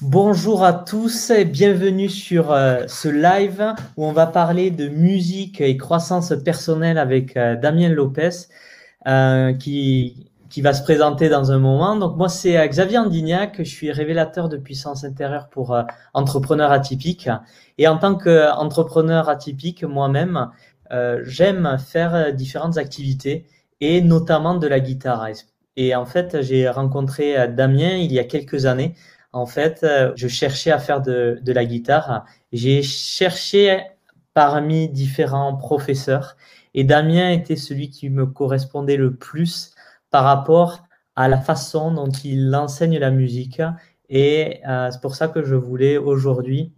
Bonjour à tous et bienvenue sur euh, ce live où on va parler de musique et croissance personnelle avec euh, Damien Lopez euh, qui, qui va se présenter dans un moment. Donc moi c'est Xavier Andignac, je suis révélateur de puissance intérieure pour entrepreneurs atypiques et en tant qu'entrepreneur atypique moi-même, j'aime faire différentes activités et notamment de la guitare. Et en fait, j'ai rencontré Damien il y a quelques années en fait, euh, je cherchais à faire de, la guitare. J'ai cherché parmi différents professeurs et Damien était celui qui me correspondait le plus par rapport à la façon dont il enseigne la musique. Et euh, c'est pour ça que je voulais aujourd'hui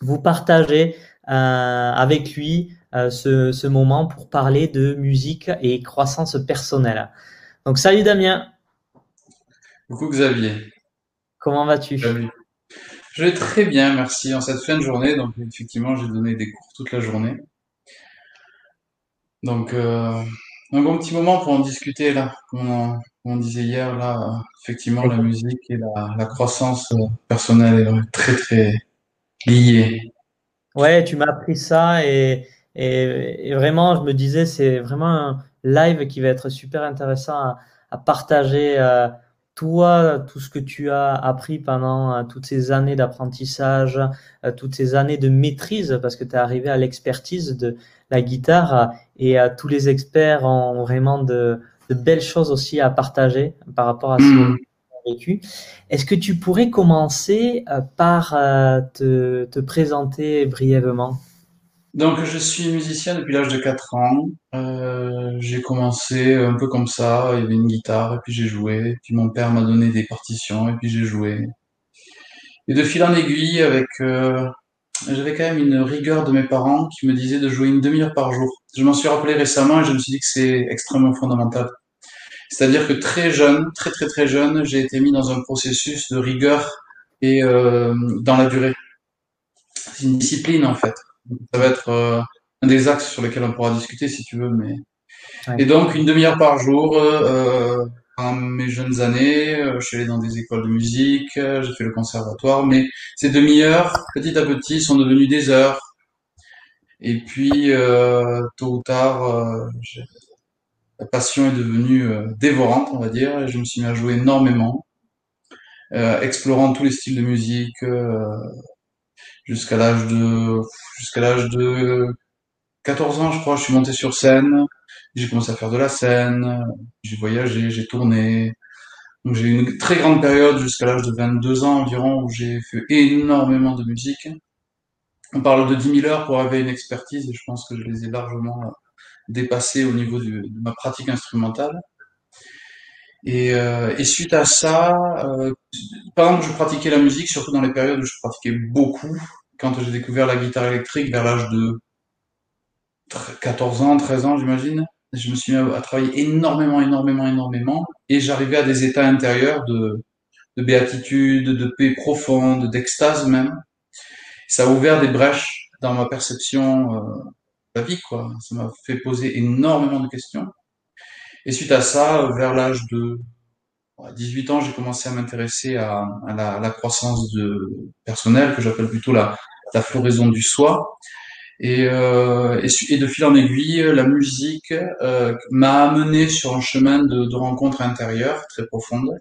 vous partager euh, avec lui ce, ce, moment pour parler de musique et croissance personnelle. Donc salut Damien. Coucou Xavier. Comment vas-tu? Je vais très bien, merci. En cette fin de journée, donc effectivement, j'ai donné des cours toute la journée. Donc, euh, un bon petit moment pour en discuter là, comme on, disait hier là, effectivement, la musique et la, croissance personnelle est très très liée. Ouais, tu m'as appris ça et, et, vraiment, je me disais, c'est vraiment un live qui va être super intéressant à, partager. Euh, toi, tout ce que tu as appris pendant euh, toutes ces années d'apprentissage, euh, toutes ces années de maîtrise, parce que tu es arrivé à l'expertise de la guitare et euh, tous les experts ont vraiment de, belles choses aussi à partager par rapport à ce mmh. que tu vécu. Est-ce que tu pourrais commencer par te, te présenter brièvement? Donc, je suis musicien depuis l'âge de 4 ans. Euh, j'ai commencé un peu comme ça. Il y avait une guitare et puis j'ai joué. Puis mon père m'a donné des partitions et puis j'ai joué. Et de fil en aiguille, avec, euh, j'avais quand même une rigueur de mes parents qui me disaient de jouer une demi-heure par jour. Je m'en suis rappelé récemment et je me suis dit que c'est extrêmement fondamental. C'est-à-dire que très jeune, très très très jeune, j'ai été mis dans un processus de rigueur et euh, dans la durée. C'est une discipline en fait. Ça va être euh, un des axes sur lesquels on pourra discuter si tu veux. Mais... Et donc, une demi-heure par jour, euh, dans mes jeunes années, euh, je suis allé dans des écoles de musique, j'ai fait le conservatoire, mais ces demi-heures, petit à petit, sont devenues des heures. Et puis, tôt ou tard, la passion est devenue dévorante, on va dire, et je me suis mis à jouer énormément, explorant tous les styles de musique, jusqu'à l'âge de jusqu'à l'âge de 14 ans, je crois, je suis monté sur scène. J'ai commencé à faire de la scène, j'ai voyagé, j'ai tourné. Donc j'ai eu une très grande période jusqu'à l'âge de 22 ans environ où j'ai fait énormément de musique. On parle de 10 000 heures pour avoir une expertise et je pense que je les ai largement dépassées au niveau de ma pratique instrumentale. Et, euh, et, suite à ça, euh, pendant que je pratiquais la musique, surtout dans les périodes où je pratiquais beaucoup, quand j'ai découvert la guitare électrique vers l'âge de 14 ans, 13 ans, j'imagine, je me suis mis à, travailler énormément, énormément, énormément, et j'arrivais à des états intérieurs de, de béatitude, de paix profonde, d'extase même. Ça a ouvert des brèches dans ma perception euh, de la vie, quoi. Ça m'a fait poser énormément de questions. Et suite à ça, vers l'âge de 18 ans, j'ai commencé à m'intéresser à, la, croissance de, personnelle, que j'appelle plutôt la, la floraison du soi. Et, euh, et, de fil en aiguille, la musique euh, m'a amené sur un chemin de, de rencontres intérieures très profondes,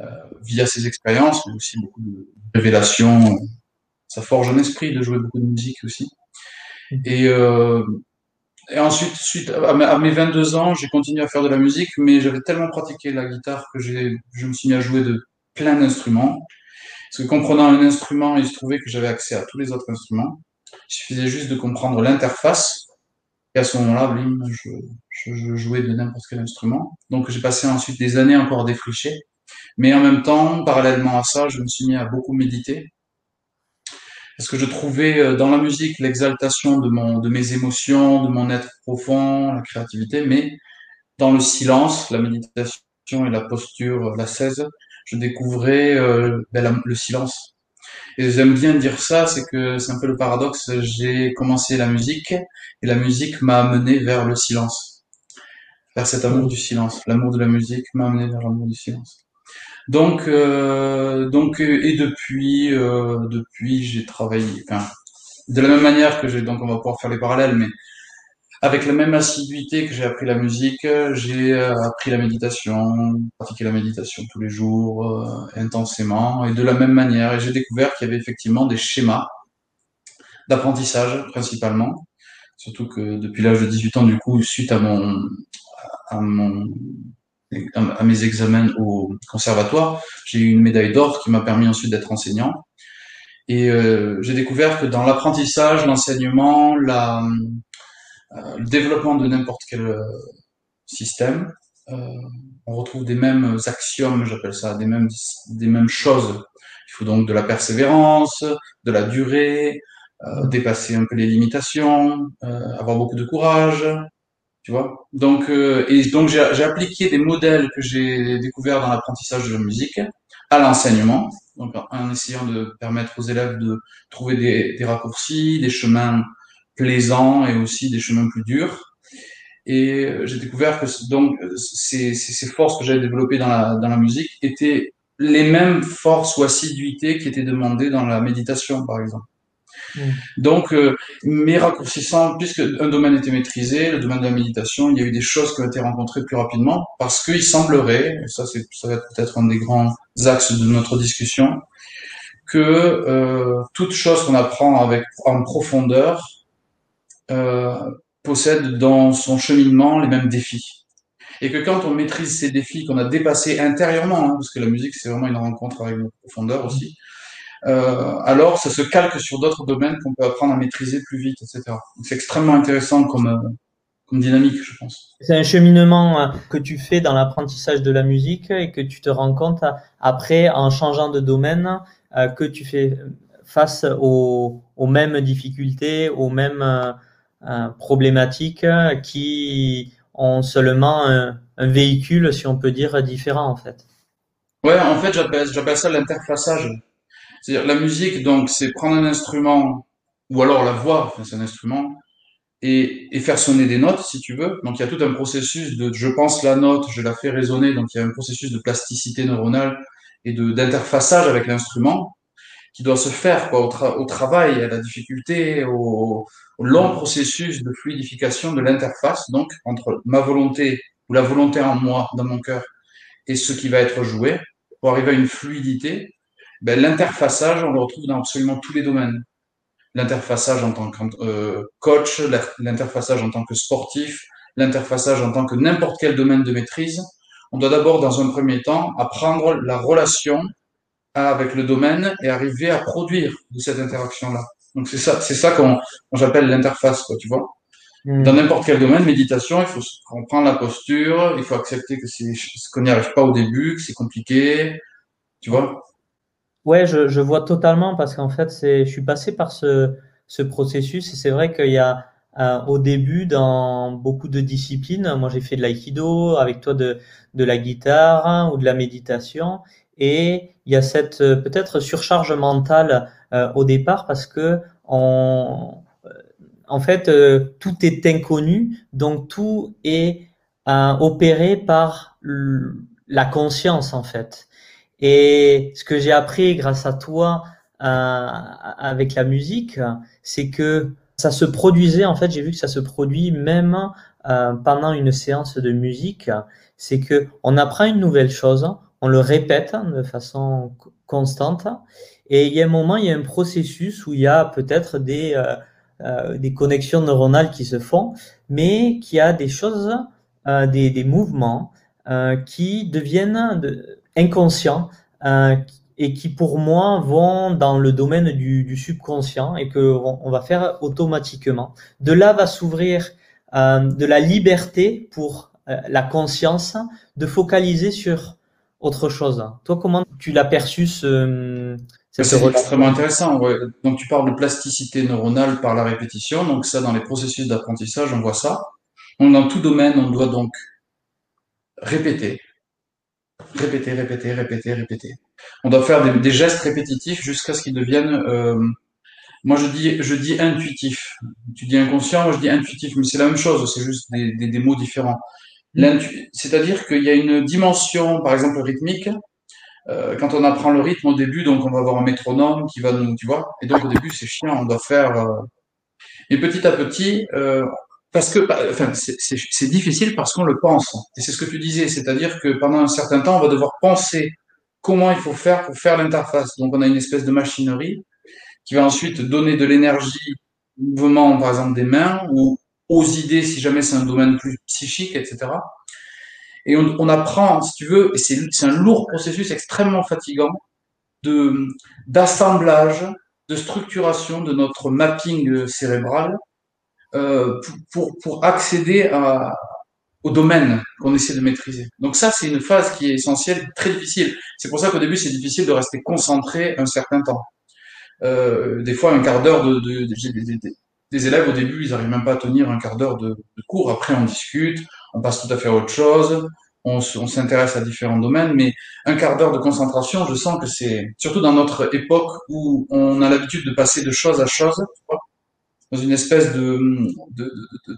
euh, via ces expériences, mais aussi beaucoup de révélations. Ça forge un esprit de jouer beaucoup de musique aussi. Et, euh, et ensuite, suite à mes 22 ans, j'ai continué à faire de la musique, mais j'avais tellement pratiqué la guitare que je me suis mis à jouer de plein d'instruments. Parce que comprenant un instrument, il se trouvait que j'avais accès à tous les autres instruments. Il suffisait juste de comprendre l'interface. Et à ce moment-là, je, je, je, jouais de n'importe quel instrument. Donc j'ai passé ensuite des années encore à défricher. Mais en même temps, parallèlement à ça, je me suis mis à beaucoup méditer parce que je trouvais euh, dans la musique l'exaltation de, mes émotions, de mon être profond, la créativité, mais dans le silence, la méditation et la posture, la 16, je découvrais euh, ben, le silence. Et j'aime bien dire ça, c'est que c'est un peu le paradoxe. J'ai commencé la musique et la musique m'a amené vers le silence, vers cet amour du silence. L'amour de la musique m'a amené vers l'amour du silence. Donc, euh, donc et depuis, euh, depuis, j'ai travaillé. Enfin, de la même manière que j'ai. Donc, on va pouvoir faire les parallèles, mais avec la même assiduité que j'ai appris la musique, j'ai appris la méditation, pratiqué la méditation tous les jours, intensément, et de la même manière. Et j'ai découvert qu'il y avait effectivement des schémas d'apprentissage principalement. Surtout que depuis l'âge de 18 ans, du coup, suite à mon, à mon, à mes examens au conservatoire, j'ai eu une médaille d'or qui m'a permis ensuite d'être enseignant. Et euh, j'ai découvert que dans l'apprentissage, l'enseignement, la, euh, le développement de n'importe quel euh, système, euh, on retrouve des mêmes axiomes, j'appelle ça, des mêmes, des mêmes choses. Il faut donc de la persévérance, de la durée, euh, dépasser un peu les limitations, euh, avoir beaucoup de courage, tu vois? Donc, euh, et donc j'ai appliqué des modèles que j'ai découverts dans l'apprentissage de la musique à l'enseignement, donc en essayant de permettre aux élèves de trouver des, des raccourcis, des chemins plaisants et aussi des chemins plus durs. Et j'ai découvert que donc ces, ces, forces que j'avais développées dans la, dans la musique étaient les mêmes forces ou assiduités qui étaient demandées dans la méditation, par exemple. Mm. Donc, euh, mes raccourcissant, puisque un domaine était maîtrisé, le domaine de la méditation, il y a eu des choses qui ont été rencontrées plus rapidement, parce qu'il semblerait, et ça, ça va être peut-être un des grands axes de notre discussion, que euh, toute chose qu'on apprend avec en profondeur euh, possède dans son cheminement les mêmes défis. Et que quand on maîtrise ces défis qu'on a dépassés intérieurement, hein, parce que la musique c'est vraiment une rencontre avec notre profondeur aussi, alors ça se calque sur d'autres domaines qu'on peut apprendre à maîtriser plus vite, etc. C'est extrêmement intéressant comme, euh, comme dynamique, je pense. C'est un cheminement euh, que tu fais dans l'apprentissage de la musique et que tu te rends compte après, en changeant de domaine, que tu fais face aux, aux mêmes difficultés, aux mêmes problématiques qui ont seulement un, un, véhicule, si on peut dire, différent en fait. Ouais, en fait, j'appelle ça l'interfaçage. C'est-à-dire la musique, donc, c'est prendre un instrument, ou alors la voix, enfin, c'est un instrument, et, faire sonner des notes, si tu veux. Donc il y a tout un processus de je pense la note, je la fais résonner, donc il y a un processus de plasticité neuronale et d'interfaçage avec l'instrument qui doit se faire quoi, au, au, travail, à la difficulté, au, au long processus de fluidification de l'interface, donc entre ma volonté ou la volonté en moi, dans mon cœur, et ce qui va être joué, pour arriver à une fluidité ben, l'interfaçage, on le retrouve dans absolument tous les domaines. L'interfaçage en tant que euh, coach, l'interfaçage en tant que sportif, l'interfaçage en tant que n'importe quel domaine de maîtrise. On doit d'abord, dans un premier temps, apprendre la relation avec le domaine et arriver à produire de cette interaction-là. Donc c'est ça, c'est ça qu'on j'appelle l'interface, quoi, tu vois. Hmm. Dans n'importe quel domaine, méditation, il faut comprendre la posture, il faut accepter que c'est qu'on n'y arrive pas au début, que c'est compliqué, tu vois. Ouais, je, je vois totalement parce qu'en fait, c'est, je suis passé par ce, ce processus et c'est vrai qu'il y a euh, au début dans beaucoup de disciplines, moi j'ai fait de l'aïkido, avec toi de, de la guitare hein, ou de la méditation et il y a cette euh, peut-être surcharge mentale euh, au départ parce que on, en fait tout est inconnu, donc tout est opéré par la conscience en fait. Et ce que j'ai appris grâce à toi euh, avec la musique, c'est que ça se produisait, en fait, j'ai vu que ça se produit même euh, pendant une séance de musique. C'est que on apprend une nouvelle chose, on le répète de façon constante, et il y a un moment, il y a un processus où il y a peut-être des, euh, euh des connexions neuronales qui se font, mais qui a des choses, euh, des, des mouvements euh, qui deviennent de, inconscients euh, et qui pour moi vont dans le domaine du, du subconscient et que on, va faire automatiquement. De là va s'ouvrir euh, de la liberté pour euh, la conscience de focaliser sur autre chose. Toi, comment tu l'as perçu ce, c'est extrêmement intéressant. Ouais. Donc tu parles de plasticité neuronale par la répétition. Donc ça, dans les processus d'apprentissage, on voit ça. Donc, dans tout domaine, on doit donc répéter, répéter, répéter, répéter, répéter. On doit faire des, gestes répétitifs jusqu'à ce qu'ils deviennent, euh, moi je dis, je dis intuitif. Tu dis inconscient, moi je dis intuitif, mais c'est la même chose, c'est juste des, des, des mots différents. C'est-à-dire qu'il y a une dimension, par exemple rythmique, euh, quand on apprend le rythme au début, donc on va avoir un métronome qui va nous, tu vois, et donc au début c'est chiant, on doit faire. Euh, et petit à petit, euh, parce que, bah, enfin, c'est difficile parce qu'on le pense. Et c'est ce que tu disais, c'est-à-dire que pendant un certain temps, on va devoir penser comment il faut faire pour faire l'interface. Donc on a une espèce de machinerie qui va ensuite donner de l'énergie au mouvement, par exemple, des mains ou aux idées si jamais c'est un domaine plus psychique, etc. Et on, on apprend, si tu veux, et c'est un lourd processus extrêmement fatigant de d'assemblage, de structuration de notre mapping cérébral euh, pour, pour, accéder à, au domaine qu'on essaie de maîtriser. Donc ça, c'est une phase qui est essentielle, très difficile. C'est pour ça qu'au début, c'est difficile de rester concentré un certain temps. Euh, des fois, un quart d'heure de, de, de, des élèves au début, ils n'arrivent même pas à tenir un quart d'heure de, cours. Après, on discute, on passe tout à fait à autre chose, on, s'intéresse à différents domaines, mais un quart d'heure de concentration, je sens que c'est, surtout dans notre époque où on a l'habitude de passer de chose à chose, dans une espèce de, de, de,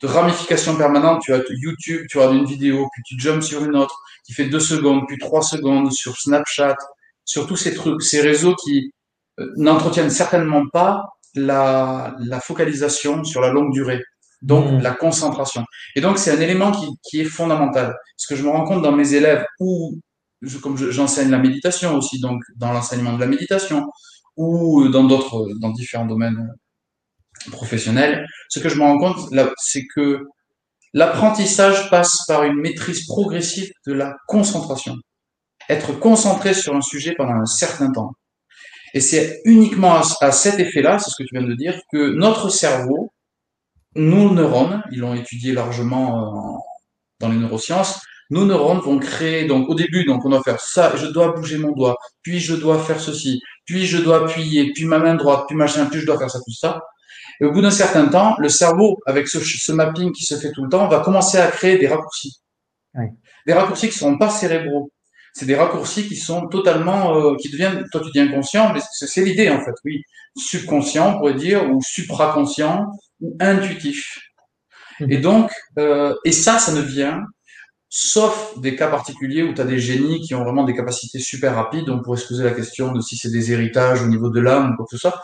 de, ramification permanente. Tu as YouTube, tu as une vidéo, puis tu jumps sur une autre qui fait deux secondes, puis trois secondes sur Snapchat, sur tous ces trucs, ces réseaux qui euh, n'entretiennent certainement pas la, la focalisation sur la longue durée, donc mmh. la concentration. Et donc c'est un élément qui, qui est fondamental. Ce que je me rends compte dans mes élèves ou je, comme j'enseigne la méditation aussi, donc dans l'enseignement de la méditation ou dans d'autres, dans différents domaines professionnels, ce que je me rends compte, c'est que l'apprentissage passe par une maîtrise progressive de la concentration. Être concentré sur un sujet pendant un certain temps. Et c'est uniquement à, cet effet-là, c'est ce que tu viens de dire, que notre cerveau, nos neurones, ils l'ont étudié largement euh, dans les neurosciences, nos neurones vont créer, donc au début, donc on doit faire ça, je dois bouger mon doigt, puis je dois faire ceci, puis je dois appuyer, puis ma main droite, puis machin, puis je dois faire ça, tout ça. Et au bout d'un certain temps, le cerveau, avec ce, ce, mapping qui se fait tout le temps, va commencer à créer des raccourcis. Des raccourcis qui ne sont pas cérébraux c'est des raccourcis qui sont totalement, euh, qui deviennent, toi tu dis inconscient, mais c'est l'idée en fait, oui. Subconscient, on pourrait dire, ou supraconscient, ou intuitif. Mhm. Et donc, euh, et ça, ça ne vient, sauf des cas particuliers où tu as des génies qui ont vraiment des capacités super rapides, on pourrait se poser la question de si c'est des héritages au niveau de l'âme ou quoi que ce soit.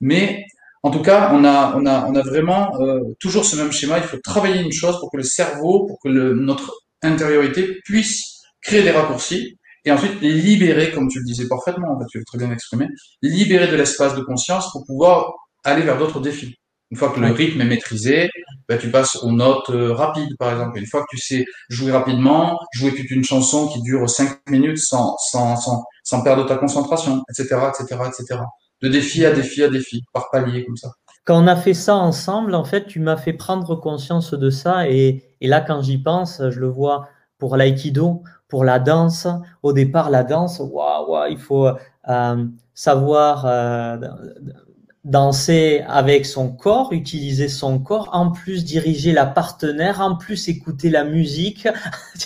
Mais en tout cas, on a, on a, on a vraiment euh, toujours ce même schéma. Il faut travailler une chose pour que le cerveau, pour que le, notre intériorité puisse créer des raccourcis et ensuite libérer, comme tu le disais parfaitement, tu l'as très bien exprimé, libérer de l'espace de conscience pour pouvoir aller vers d'autres défis. Une fois que le rythme est maîtrisé, ben, tu passes aux notes euh, rapides, par exemple. Une fois que tu sais jouer rapidement, jouer toute une chanson qui dure cinq minutes sans, sans, sans, sans perdre ta concentration, etc., etc., etc. De défi à défi à défi, par palier, comme ça. Quand on a fait ça ensemble, en fait, tu m'as fait prendre conscience de ça. Et, et là, quand j'y pense, je le vois pour l'aïkido, pour la danse. Au départ, la danse, waouh, il faut euh, savoir euh, danser avec son corps, utiliser son corps, en plus diriger la partenaire, en plus écouter la musique,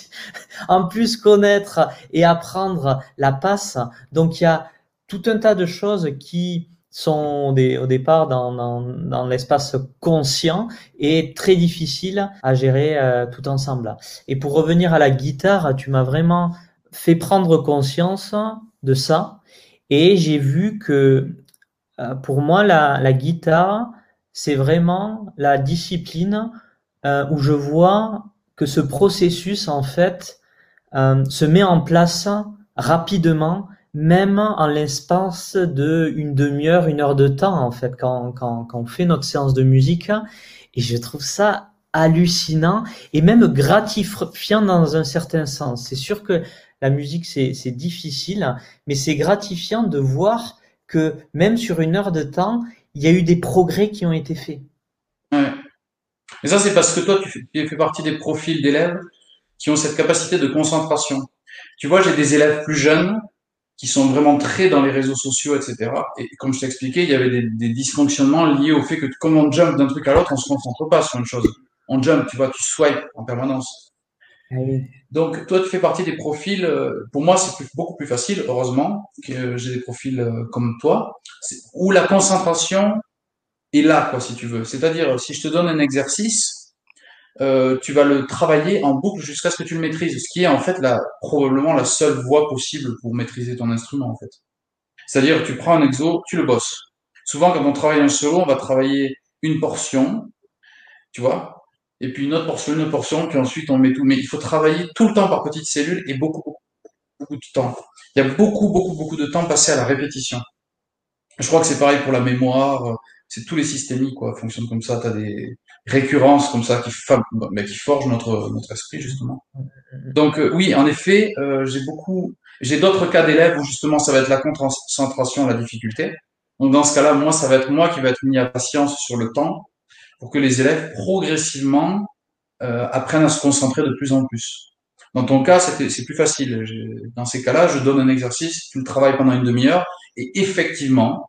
en plus connaître et apprendre la passe. Donc il y a tout un tas de choses qui sont au départ dans, l'espace conscient et très difficile à gérer euh, tout ensemble. Et pour revenir à la guitare, tu m'as vraiment fait prendre conscience de ça et j'ai vu que euh, pour moi la, la guitare c'est vraiment la discipline euh, où je vois que ce processus en fait se met en place rapidement même en l'espace de une demi-heure, une heure de temps, en fait, quand, quand, quand on fait notre séance de musique. Et je trouve ça hallucinant et même gratifiant dans un certain sens. C'est sûr que la musique, c'est difficile, mais c'est gratifiant de voir que même sur une heure de temps, il y a eu des progrès qui ont été faits. Ouais. Mais ça, c'est parce que toi, tu fais partie des profils d'élèves qui ont cette capacité de concentration. Tu vois, j'ai des élèves plus jeunes qui sont vraiment très dans les réseaux sociaux, etc. Et comme je t'ai expliqué, il y avait des, des, dysfonctionnements liés au fait que comme on jump d'un truc à l'autre, on se concentre pas sur une chose. On jump, tu vois, tu swipes en permanence. Ah Donc toi, tu fais partie des profils. Euh, pour moi, c'est beaucoup plus facile, heureusement, que j'ai des profils euh, comme toi, où la concentration est là, quoi, si tu veux. C'est-à-dire, si je te donne un exercice, euh, tu vas le travailler en boucle jusqu'à ce que tu le maîtrises, ce qui est en fait la, probablement la seule voie possible pour maîtriser ton instrument en fait. C'est-à-dire tu prends un exo, tu le bosses. Souvent quand on travaille un solo, on va travailler une portion, tu vois, et puis une autre portion, une autre portion, puis ensuite on met tout. Mais il faut travailler tout le temps par petites cellules et beaucoup, beaucoup, de temps. Il y a beaucoup, beaucoup, beaucoup de temps passé à la répétition. Je crois que c'est pareil pour la mémoire, c'est tous les systémiques quoi, fonctionnent comme ça. Tu as des récurrences comme ça qui, mais qui forgent notre, notre esprit justement. Donc euh, oui, en effet, euh, j'ai beaucoup, j'ai d'autres cas d'élèves où justement ça va être la concentration, la difficulté. Donc dans ce cas-là, moi, ça va être moi qui va être mis à patience sur le temps pour que les élèves progressivement euh, apprennent à se concentrer de plus en plus. Dans ton cas, c'est plus facile. Dans ces cas-là, je donne un exercice, tu le travailles pendant une demi-heure, et effectivement,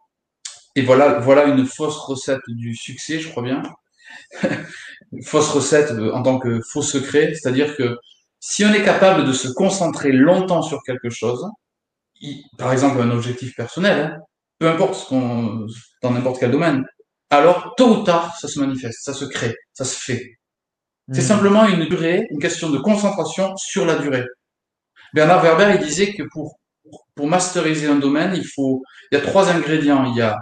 et voilà, voilà une fausse recette du succès, je crois bien. fausse recette en tant que faux secret, c'est-à-dire que si on est capable de se concentrer longtemps sur quelque chose, par exemple un objectif personnel, hein, peu importe ce qu'on, dans n'importe quel domaine, alors tôt ou tard, ça se manifeste, ça se crée, ça se fait. C'est hmm. simplement une durée, une question de concentration sur la durée. Bernard Werber, il disait que pour, pour masteriser un domaine, il faut, il y a trois ingrédients. Il y a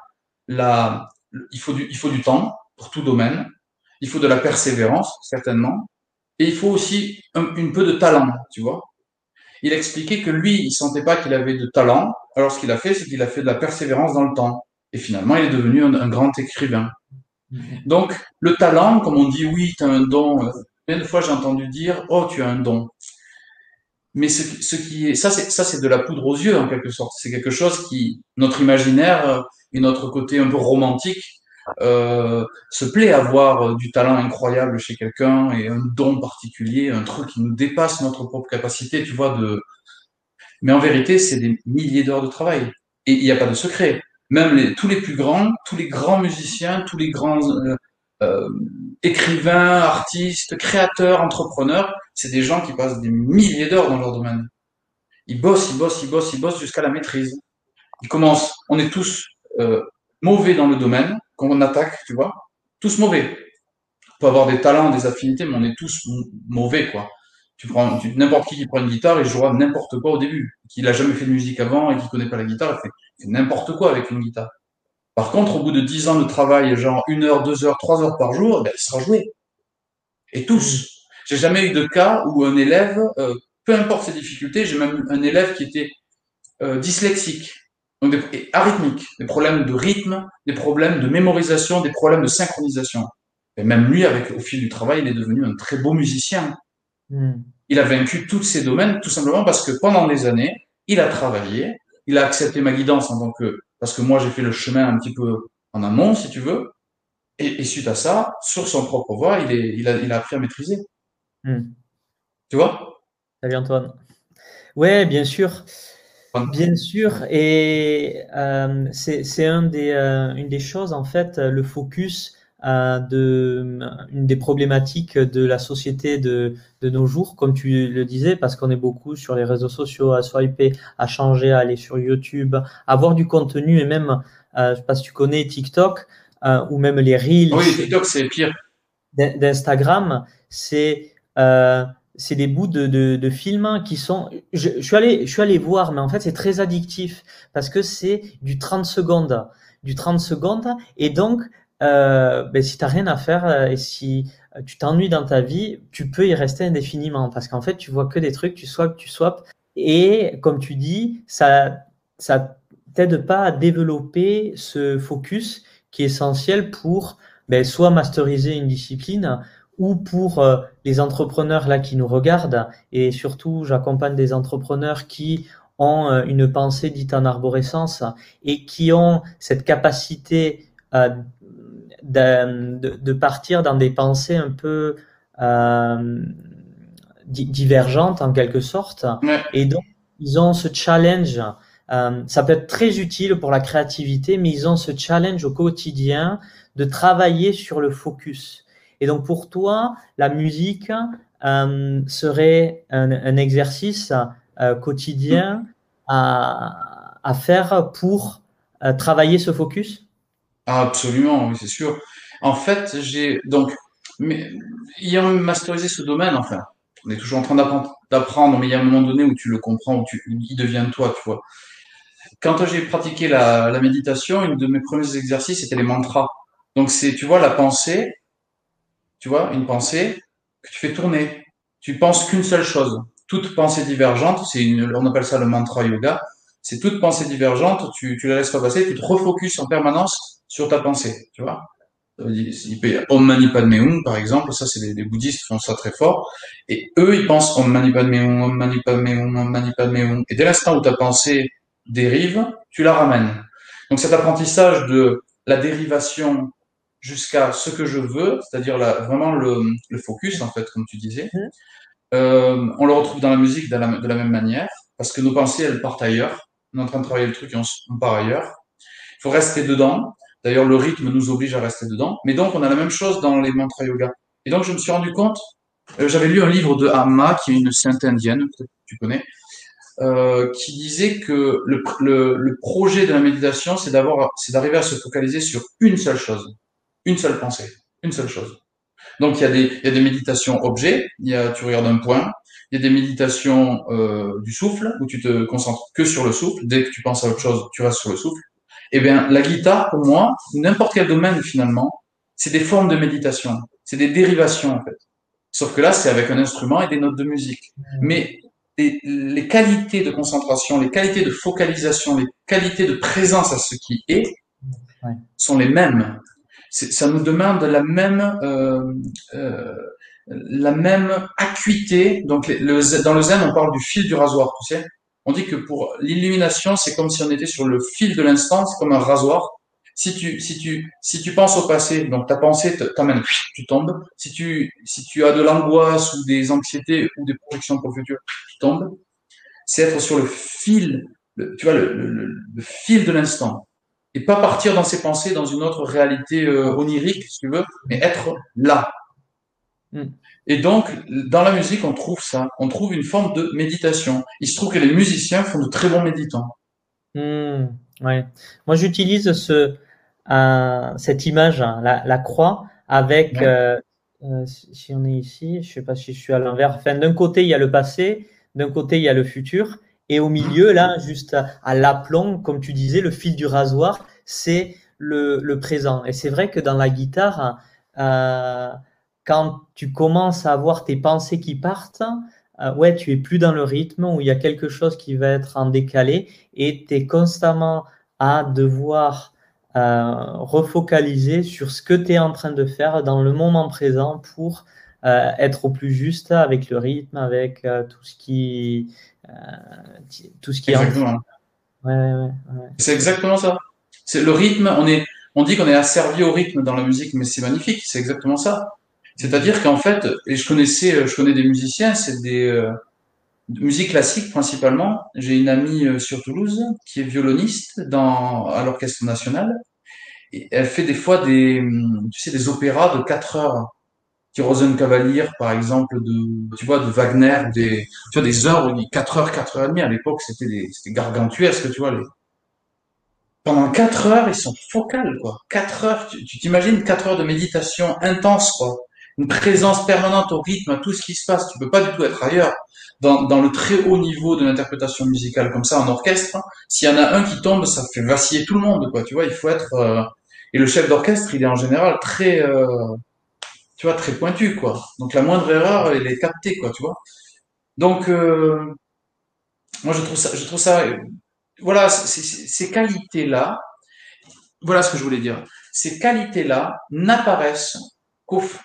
la, il faut du, il faut du temps pour tout domaine. Il faut de la persévérance, certainement. Et il faut aussi un, une peu de talent, tu vois. Il expliquait que lui, il sentait pas qu'il avait de talent. Alors ce qu'il a fait, c'est qu'il a fait de la persévérance dans le temps. Et finalement, il est devenu un, grand écrivain. Mm-hmm. Donc, le talent, comme on dit, oui, tu as un don. Combien de fois j'ai entendu dire, oh, tu as un don. Mais ce, ce qui est, ça, c'est, ça, c'est de la poudre aux yeux, en quelque sorte. C'est quelque chose qui, notre imaginaire euh, et notre côté un peu romantique, euh, se plaît à voir euh, du talent incroyable chez quelqu'un et un don particulier, un truc qui nous dépasse notre propre capacité, tu vois, de, mais en vérité, c'est des milliers d'heures de travail. Et il n'y a pas de secret même les, tous les plus grands, tous les grands musiciens, tous les grands euh, euh, écrivains, artistes, créateurs, entrepreneurs, c'est des gens qui passent des milliers d'heures dans leur domaine. Ils bossent, ils bossent, ils bossent, ils bossent jusqu'à la maîtrise. Ils commencent, on est tous euh, mauvais dans le domaine, quand on attaque, tu vois, tous mauvais. On peut avoir des talents, des affinités, mais on est tous mauvais, quoi. Tu prends n'importe qui qui prend une guitare et jouera n'importe quoi au début, qui n'a jamais fait de musique avant et qui connaît pas la guitare, il fait n'importe quoi avec une guitare. Par contre, au bout de dix ans de travail, genre une heure, deux heures, trois heures par jour, ben, il sera joué. Et tous. J'ai jamais eu de cas où un élève, euh, peu importe ses difficultés, j'ai même un élève qui était euh, dyslexique, donc des, arythmique, des problèmes de rythme, des problèmes de mémorisation, des problèmes de synchronisation. Et même lui, avec au fil du travail, il est devenu un très beau musicien. Hmm. Il a vaincu tous ces domaines tout simplement parce que pendant des années, il a travaillé, il a accepté ma guidance en tant que, parce que moi j'ai fait le chemin un petit peu en amont, si tu veux. Et, suite à ça, sur son propre voie, il, est, il, a, il a appris à maîtriser. Hmm. Tu vois? Salut Antoine. Ouais, bien sûr. Bien sûr. Et euh, c'est un des, euh, une des choses, en fait, le focus de, une des problématiques de la société de, de nos jours, comme tu le disais, parce qu'on est beaucoup sur les réseaux sociaux à swiper, à changer, à aller sur YouTube, à avoir du contenu et même, euh, je sais pas si tu connais TikTok euh, ou même les Reels. Oui, TikTok, c'est pire. D'Instagram, c'est euh, c'est des bouts de, de, de, films qui sont. Je, je, suis allé, je suis allé voir, mais en fait, c'est très addictif parce que c'est du 30 secondes. Du 30 secondes. Et donc, euh, ben, si tu n'as rien à faire euh, et si euh, tu t'ennuies dans ta vie, tu peux y rester indéfiniment parce qu'en fait, tu vois que des trucs, tu swaps, tu swaps. Et comme tu dis, ça ça t'aide pas à développer ce focus qui est essentiel pour ben, soit masteriser une discipline ou pour les entrepreneurs là qui nous regardent et surtout j'accompagne des entrepreneurs qui ont une pensée dite en arborescence et qui ont cette capacité de, de, partir dans des pensées un peu euh, divergentes en quelque sorte. Et donc, ils ont ce challenge. Euh, ça peut être très utile pour la créativité, mais ils ont ce challenge au quotidien de travailler sur le focus. Et donc, pour toi, la musique euh, serait un, exercice euh, quotidien à, faire pour euh, travailler ce focus? Absolument, oui, c'est sûr. En fait, j'ai donc ayant masterisé ce domaine, enfin, on est toujours en train d'apprendre, mais il y a un moment donné où tu le comprends, où il devient toi, tu vois. Quand j'ai pratiqué la, la méditation, une de mes premiers exercices, c'était les mantras. Donc c'est, tu vois, la pensée, tu vois, une pensée que tu fais tourner. Tu penses qu'une seule chose. Toute pensée divergente, c'est une, on appelle ça le mantra yoga. C'est toute pensée divergente, tu, tu la laisses pas passer, tu te refocuses en permanence sur ta pensée, tu vois. Il Om Mani Hum, par exemple, ça c'est les, les, bouddhistes font ça très fort, et eux ils pensent Om Mani Padme Hum, Om Mani Padme Hum, Om Mani Padme et dès l'instant où ta pensée dérive, tu la ramènes. Donc cet apprentissage de la dérivation jusqu'à ce que je veux, c'est-à-dire vraiment le, le, focus en fait, comme tu disais, mmh. euh, on le retrouve dans la musique de la, de la, même manière, parce que nos pensées elles partent ailleurs, on est en train de travailler le truc et on, on part ailleurs. Il faut rester dedans, D'ailleurs, le rythme nous oblige à rester dedans. Mais donc, on a la même chose dans les mantras yoga. Et donc, je me suis rendu compte, euh, j'avais lu un livre de Amma, qui est une sainte indienne, peut-être que tu connais, euh, qui disait que le, le, le, projet de la méditation, c'est d'avoir, c'est d'arriver à se focaliser sur une seule chose, une seule pensée, une seule chose. Donc, il y a des, il y a des méditations objets, il y a, tu regardes un point, il y a des méditations euh, du souffle, où tu te concentres que sur le souffle. Dès que tu penses à autre chose, tu restes sur le souffle. Eh bien, la guitare, pour moi, n'importe quel domaine finalement, c'est des formes de méditation, c'est des dérivations en fait. Sauf que là, c'est avec un instrument et des notes de musique. Mais les, qualités de concentration, les qualités de focalisation, les qualités de présence à ce qui est sont les mêmes. Ça nous demande la même euh, euh, la même acuité. Donc, dans le zen, on parle du fil du rasoir, tu sais. On dit que pour l'illumination, c'est comme si on était sur le fil de l'instant, c'est comme un rasoir. Si tu, si tu, si tu penses au passé, donc ta pensée t'amène, tu tombes. Si tu, si tu as de l'angoisse ou des anxiétés ou des projections pour le futur, tu tombes. C'est être sur le fil, tu vois, le, le, le, fil de l'instant. Et pas partir dans ses pensées dans une autre réalité euh, onirique, si tu veux, mais être là. Hmm. Et donc, dans la musique, on trouve ça. On trouve une forme de méditation. Il se trouve que les musiciens font de très bons méditants. Mmh, ouais. Moi, j'utilise ce, euh, cette image, hein, la, la, croix, avec, euh, euh, si on est ici, je sais pas si je suis à l'envers. Enfin, d'un côté, il y a le passé, d'un côté, il y a le futur, et au milieu, là, juste à, l'aplomb, comme tu disais, le fil du rasoir, c'est le, présent. Et c'est vrai que dans la guitare, euh, quand tu commences à avoir tes pensées qui partent, euh, ouais, tu es plus dans le rythme où il y a quelque chose qui va être en décalé et tu es constamment à devoir euh, refocaliser sur ce que tu es en train de faire dans le moment présent pour être au plus juste avec le rythme, avec tout ce qui tout ce qui exactement. est ouais, ouais, ouais. C'est exactement ça. C'est le rythme. On est, on dit qu'on est asservi au rythme dans la musique, mais c'est magnifique. C'est exactement ça. C'est-à-dire qu'en fait, et je connaissais, euh, je connais des musiciens, c'est des euh, musique classique principalement. J'ai une amie euh, sur Toulouse qui est violoniste dans à l'orchestre national. Et elle fait des fois des, hum, tu sais, des opéras de 4 heures. Qui Rosenkavalier, par exemple, de, tu vois, de Wagner, des, tu vois, des heures, 4 heures, 4 heures et demie. À l'époque, c'était des, c'était gargantuesque, tu vois, les, pendant 4 heures, ils sont focales, quoi. 4 heures, tu t'imagines 4 heures de méditation intense, quoi une présence permanente au rythme, à tout ce qui se passe. Tu peux pas du tout être ailleurs. Dans, dans le très haut niveau de l'interprétation musicale comme ça en orchestre, s'il y en a un qui tombe, ça fait vaciller tout le monde, quoi. Tu vois, il faut être euh, et le chef d'orchestre, il est en général très, euh, tu vois, très pointu, quoi. Donc la moindre erreur, elle est captée, quoi, tu vois. Donc euh, moi, je trouve ça, je trouve ça, voilà, ces qualités-là, voilà ce que je voulais dire. Ces qualités-là n'apparaissent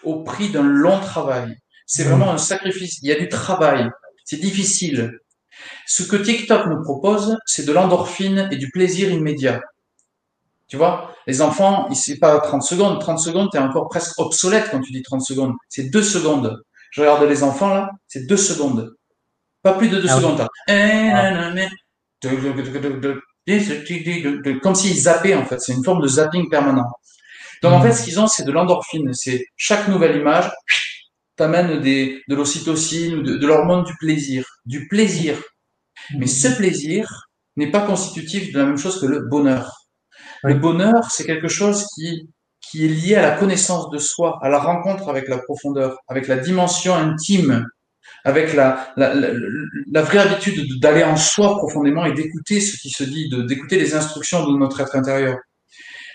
au prix d'un long travail. C'est mmh. vraiment un sacrifice. Il y a du travail. C'est difficile. Ce que TikTok nous propose, c'est de l'endorphine et du plaisir immédiat. Tu vois, les enfants, c'est pas 30 secondes. 30 secondes, t'es encore presque obsolète quand tu dis 30 secondes. C'est deux secondes. Je regarde les enfants là, c'est deux secondes. Pas plus de deux ah secondes. Comme s'ils zappaient en fait. C'est une forme de zapping permanent. Donc en fait, ce qu'ils ont, c'est de l'endorphine. C'est chaque nouvelle image t'amène des, de l'ocytocine ou de, de l'hormone du plaisir, du plaisir. Mais ce plaisir n'est pas constitutif de la même chose que le bonheur. Le bonheur, c'est quelque chose qui, qui est lié à la connaissance de soi, à la rencontre avec la profondeur, avec la dimension intime, avec la, la, la, la vraie habitude d'aller en soi profondément et d'écouter ce qui se dit, d'écouter les instructions de notre être intérieur.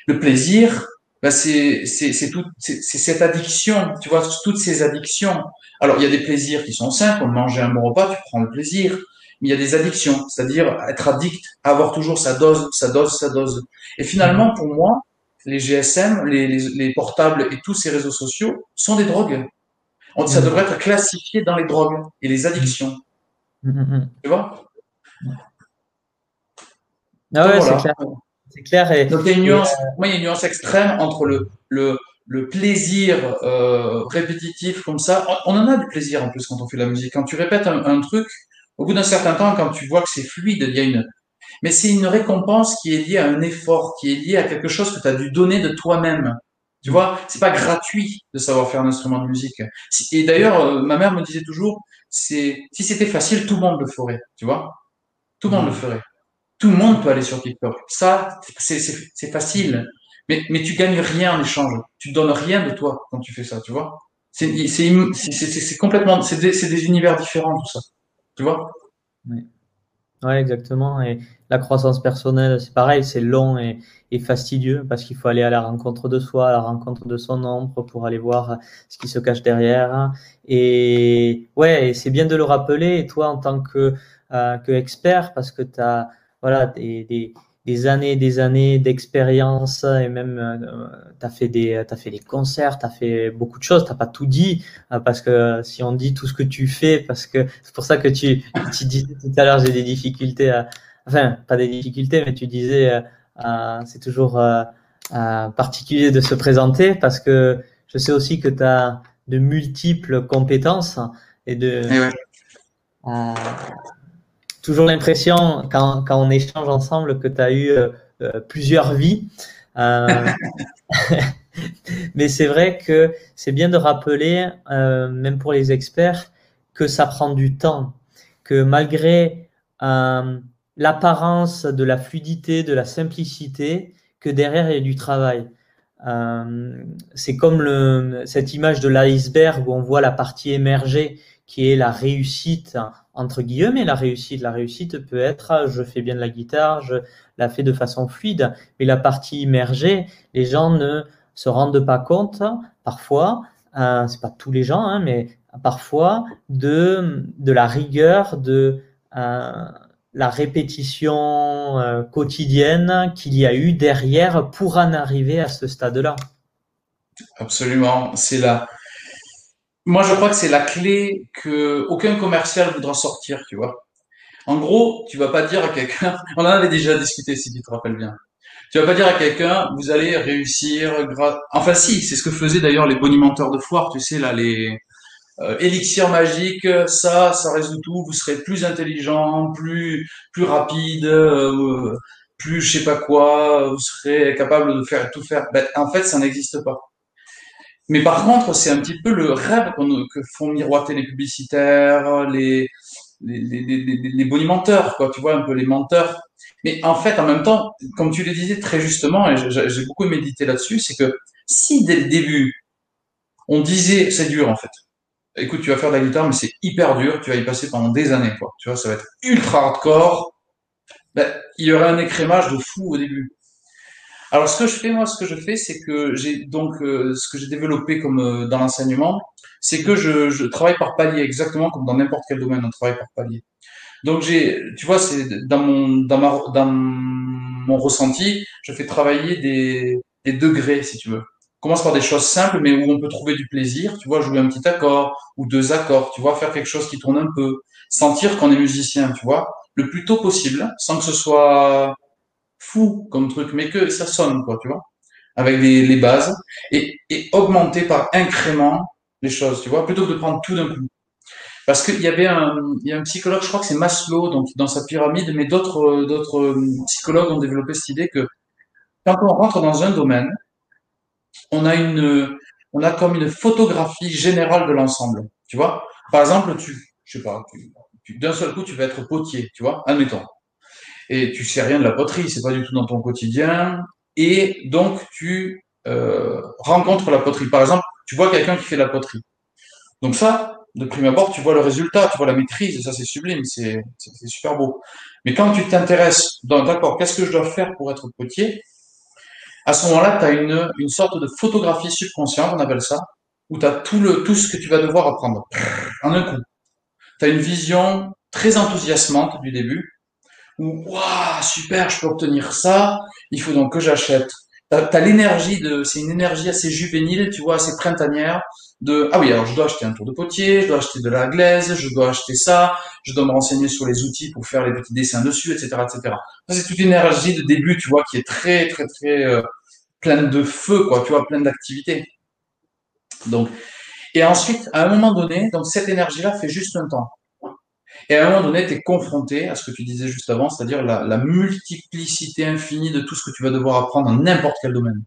Le plaisir, ben c'est c'est tout, c'est cette addiction, tu vois, toutes ces addictions. Alors il y a des plaisirs qui sont simples, comme manger un bon repas, tu prends le plaisir. Mais il y a des addictions, c'est-à-dire être addict, avoir toujours sa dose, sa dose, sa dose. Et finalement, pour moi, les GSM, les, les, les portables et tous ces réseaux sociaux sont des drogues. Ça mm. devrait être classifié dans les drogues et les addictions. Mm, mm, tu vois? Ah ouais, c'est clair. C'est clair. Et, Donc, il y a une nuance, euh, moi, il y a une nuance extrême entre le, le, le plaisir euh, répétitif comme ça. On en a du plaisir en plus quand on fait de la musique. Quand tu répètes un, un truc, au bout d'un certain temps, quand tu vois que c'est fluide, il y a une. Mais c'est une récompense qui est liée à un effort, qui est liée à quelque chose que tu as dû donner de toi-même. Tu vois, c'est pas gratuit de savoir faire un instrument de musique. Et d'ailleurs, euh, ma mère me disait toujours, si c'était facile, tout le monde le ferait. Tu vois, tout le monde le ferait. Tout le monde peut aller sur TikTok. Ça, c'est facile. Mais, mais tu gagnes rien en échange. Tu donnes rien de toi quand tu fais ça, tu vois. C'est complètement, c'est des, univers différents tout ça. Tu vois? Oui. Exactement. Et la croissance personnelle, c'est pareil, c'est long et, fastidieux parce qu'il faut aller à la rencontre de soi, à la rencontre de son ombre pour aller voir ce qui se cache derrière. Et ouais, c'est bien de le rappeler. Et toi, en tant que, euh, expert, parce que tu as voilà, des, des années et des années d'expérience et même euh, tu as fait des as fait des concerts, tu as fait beaucoup de choses, tu pas tout dit euh, parce que si on dit tout ce que tu fais parce que c'est pour ça que tu tu disais tout à l'heure j'ai des difficultés à enfin pas des difficultés mais tu disais euh, c'est toujours euh, particulier de se présenter parce que je sais aussi que tu as de multiples compétences et de et ouais toujours l'impression, quand, quand, on échange ensemble, que tu as eu euh, euh, plusieurs vies. Euh, mais c'est vrai que c'est bien de rappeler, euh, même pour les experts, que ça prend du temps, que malgré euh, l'apparence de la fluidité, de la simplicité, que derrière il y a du travail. c'est comme le, cette image de l'iceberg où on voit la partie émergée qui est la réussite entre guillemets la réussite. La réussite peut être je fais bien de la guitare, je la fais de façon fluide, mais la partie immergée, les gens ne se rendent pas compte parfois, euh, c'est pas tous les gens, hein, mais parfois de, de la rigueur, de euh, la répétition euh, quotidienne qu'il y a eu derrière pour en arriver à ce stade-là. Absolument, c'est la, moi, je crois que c'est la clé que aucun commercial voudra sortir, tu vois. En gros, tu vas pas dire à quelqu'un, on en avait déjà discuté si tu te rappelles bien. Tu vas pas dire à quelqu'un, vous allez réussir Enfin si, c'est ce que faisaient d'ailleurs les bonimenteurs de foire, tu sais, là, les euh, élixirs magiques, ça, ça résout tout, vous serez plus intelligent, plus, plus rapide, euh, plus je sais pas quoi, vous serez capable de faire tout faire. Ben, en fait, ça n'existe pas. Mais par contre, c'est un petit peu le rêve que font miroiter les publicitaires, les, les, les, bonimenteurs, quoi, tu vois, un peu les menteurs. Mais en fait, en même temps, comme tu le disais très justement, et j'ai beaucoup médité là-dessus, c'est que si dès le début, on disait, c'est dur en fait. Écoute, tu vas faire de la guitare, mais c'est hyper dur, tu vas y passer pendant des années, quoi. Tu vois, ça va être ultra hardcore. Ben, il y aurait un écrémage de fou au début. Alors, ce que je fais, moi, ce que je fais, c'est que j'ai donc euh, ce que j'ai développé comme euh, dans l'enseignement, c'est que je, je, travaille par palier, exactement comme dans n'importe quel domaine, on travaille par palier. Donc, j'ai, tu vois, c'est dans mon dans ma dans mon ressenti, je fais travailler des, des degrés, si tu veux. On commence par des choses simples, mais où on peut trouver du plaisir. Tu vois, jouer un petit accord ou deux accords. Tu vois, faire quelque chose qui tourne un peu, sentir qu'on est musicien. Tu vois, le plus tôt possible, sans que ce soit fou comme truc, mais que ça sonne, quoi, tu vois, avec les, les bases, et, et augmenter par incrément les choses, tu vois, plutôt que de prendre tout d'un coup. Parce qu'il y avait un, y a un psychologue, je crois que c'est Maslow, donc dans sa pyramide, mais d'autres, d'autres psychologues ont développé cette idée que quand on rentre dans un domaine, on a une, on a comme une photographie générale de l'ensemble, tu vois. Par exemple, tu, je sais pas, tu, d'un seul coup, tu vas être potier, tu vois, admettons et tu sais rien de la poterie, c'est pas du tout dans ton quotidien, et donc tu euh, rencontre la poterie. Par exemple, tu vois quelqu'un qui fait la poterie. Donc ça, de prime abord, tu vois le résultat, tu vois la maîtrise, et ça c'est sublime, c'est super beau. Mais quand tu t'intéresses, d'accord, qu'est-ce que je dois faire pour être potier? À ce moment-là, tu as une, une sorte de photographie subconsciente, on appelle ça, où tu as tout, le, tout ce que tu vas devoir apprendre en un coup. Tu as une vision très enthousiasmante du début, où, waouh, super, je peux obtenir ça, il faut donc que j'achète. Tu as, l'énergie de, c'est une énergie assez juvénile, tu vois, assez printanière, de, ah oui, alors je dois acheter un tour de potier, je dois acheter de la glaise, je dois acheter ça, je dois me renseigner sur les outils pour faire les petits dessins dessus, etc., etc. c'est toute une énergie de début, tu vois, qui est très, très, très euh, pleine de feu, quoi, tu vois, pleine d'activité. Donc, et ensuite, à un moment donné, donc cette énergie-là fait juste un temps. Et à un moment donné, tu es confronté à ce que tu disais juste avant, c'est-à-dire la, multiplicité infinie de tout ce que tu vas devoir apprendre dans n'importe quel domaine.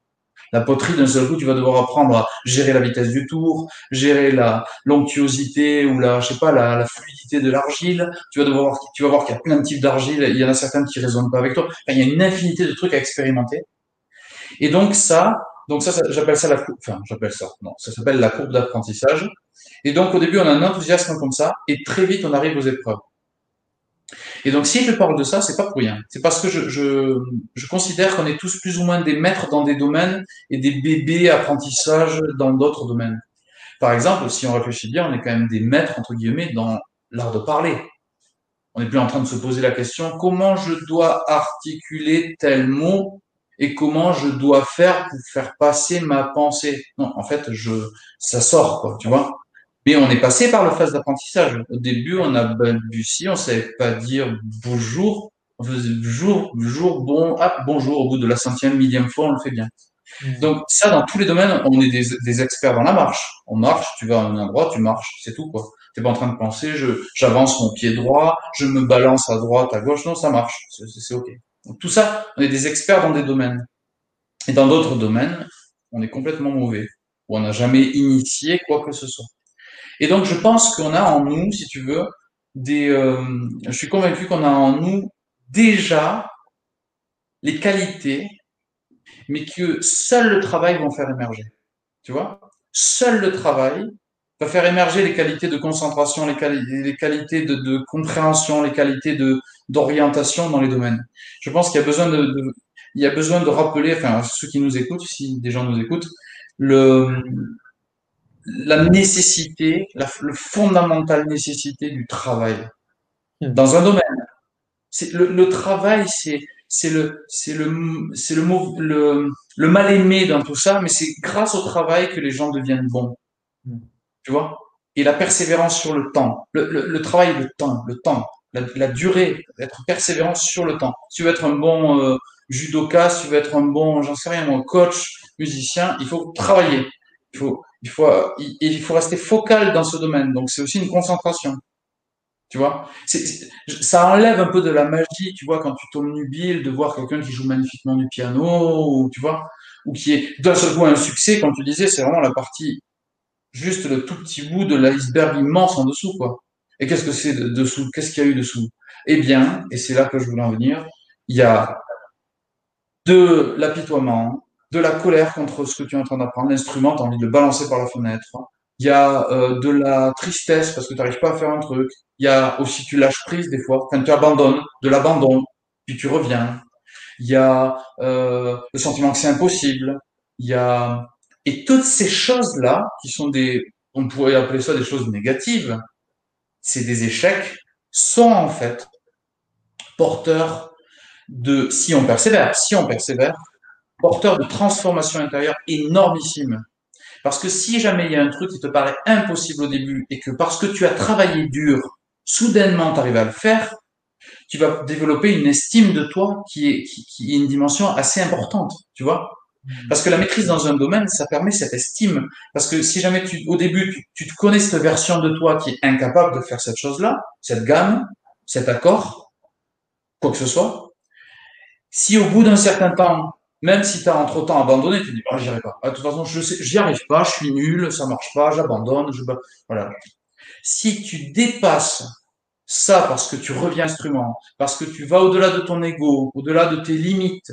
La poterie, d'un seul coup, tu vas devoir apprendre à gérer la vitesse du tour, gérer la l'onctuosité ou la, je sais pas, la, fluidité de l'argile. Tu vas devoir, voir qu'il y a plein de types d'argile. Il y en a certaines qui résonnent pas avec toi. Il y a une infinité de trucs à expérimenter. Et donc ça, donc ça, j'appelle ça la enfin, j'appelle ça, non, ça s'appelle la courbe d'apprentissage. Et donc, au début, on a un enthousiasme comme ça, et très vite, on arrive aux épreuves. Et donc, si je parle de ça, c'est pas pour rien. C'est parce que je, je, considère qu'on est tous plus ou moins des maîtres dans des domaines et des bébés apprentissage dans d'autres domaines. Par exemple, si on réfléchit bien, on est quand même des maîtres, entre guillemets, dans l'art de parler. On n'est plus en train de se poser la question, comment je dois articuler tel mot et comment je dois faire pour faire passer ma pensée? Non, en fait, je, ça sort, quoi, tu vois? Mais on est passé par le phase d'apprentissage. Au début, on a balbutié, on savait pas dire bonjour. On faisait bonjour, bonjour, bon, ah, bonjour. Au bout de la centième, millième fois, on le fait bien. Mmh. Donc ça, dans tous les domaines, on est des, des, experts dans la marche. On marche, tu vas à un endroit, tu marches, c'est tout quoi. T'es pas en train de penser, je j'avance mon pied droit, je me balance à droite, à gauche. Non, ça marche, c'est ok. Donc tout ça, on est des experts dans des domaines. Et dans d'autres domaines, on est complètement mauvais, ou on n'a jamais initié quoi que ce soit. Et donc je pense qu'on a en nous, si tu veux, des. Euh, je suis convaincu qu'on a en nous déjà les qualités, mais que seul le travail va en faire émerger. Tu vois? Seul le travail va faire émerger les qualités de concentration, les, qualités de, compréhension, les qualités d'orientation dans les domaines. Je pense qu'il y a besoin de, de, il y a besoin de rappeler, enfin ceux qui nous écoutent, si des gens nous écoutent, le la nécessité, la le fondamentale nécessité du travail hmm. dans un domaine. C'est le, le travail, c'est c'est le c'est le c'est le le, le mal aimé dans tout ça, mais c'est grâce au travail que les gens deviennent bons. Hmm tu vois? Et la persévérance sur le temps. Le, le, le travail, le temps, le temps, la, la, durée, être persévérant sur le temps. Si tu veux être un bon euh, judoka, si tu veux être un bon, j'en sais rien, un coach, musicien, il faut travailler. Il faut, il faut, il, il faut rester focal dans ce domaine. Donc c'est aussi une concentration. Tu vois, ça enlève un peu de la magie, tu vois, quand tu tombes nubile, de voir quelqu'un qui joue magnifiquement du piano, ou tu vois, ou qui est d'un seul coup un succès, comme tu disais, c'est vraiment la partie juste le tout petit bout de l'iceberg immense en dessous, quoi. Et qu'est-ce que c'est dessous Qu'est-ce qu'il y a eu dessous Eh bien, et c'est là que je voulais en venir, il y a de l'apitoiement, de la colère contre ce que tu es en train d'apprendre, l'instrument, tu as envie de le balancer par la fenêtre. Il y a euh, de la tristesse parce que tu n'arrives pas à faire un truc. Il y a aussi tu lâches prise des fois, quand tu abandonnes, de l'abandon, puis tu reviens. Il y a euh, le sentiment que c'est impossible. Il y a et toutes ces choses-là, qui sont des, on pourrait appeler ça des choses négatives, c'est des échecs, sont en fait porteurs de, si on persévère, si on persévère, porteurs de transformation intérieure énormissime. Parce que si jamais il y a un truc qui te paraît impossible au début et que parce que tu as travaillé dur, soudainement tu arrives à le faire, tu vas développer une estime de toi qui est, qui, qui est une dimension assez importante, tu vois. Mm. Parce que la maîtrise dans un domaine, ça permet cette estime. Parce que si jamais tu, au début, tu, tu te connais cette version de toi qui est incapable de faire cette chose-là, cette gamme, cet accord, quoi que ce soit, si au bout d'un certain temps, même si tu as entre-temps abandonné, tu dis, oh, j'y arrive pas. Ah, de toute façon, je sais, j'y arrive pas, je suis nul, ça marche pas, j'abandonne, je, voilà. Si tu dépasses ça parce que tu reviens instrument, parce que tu vas au-delà de ton ego, au-delà de tes limites,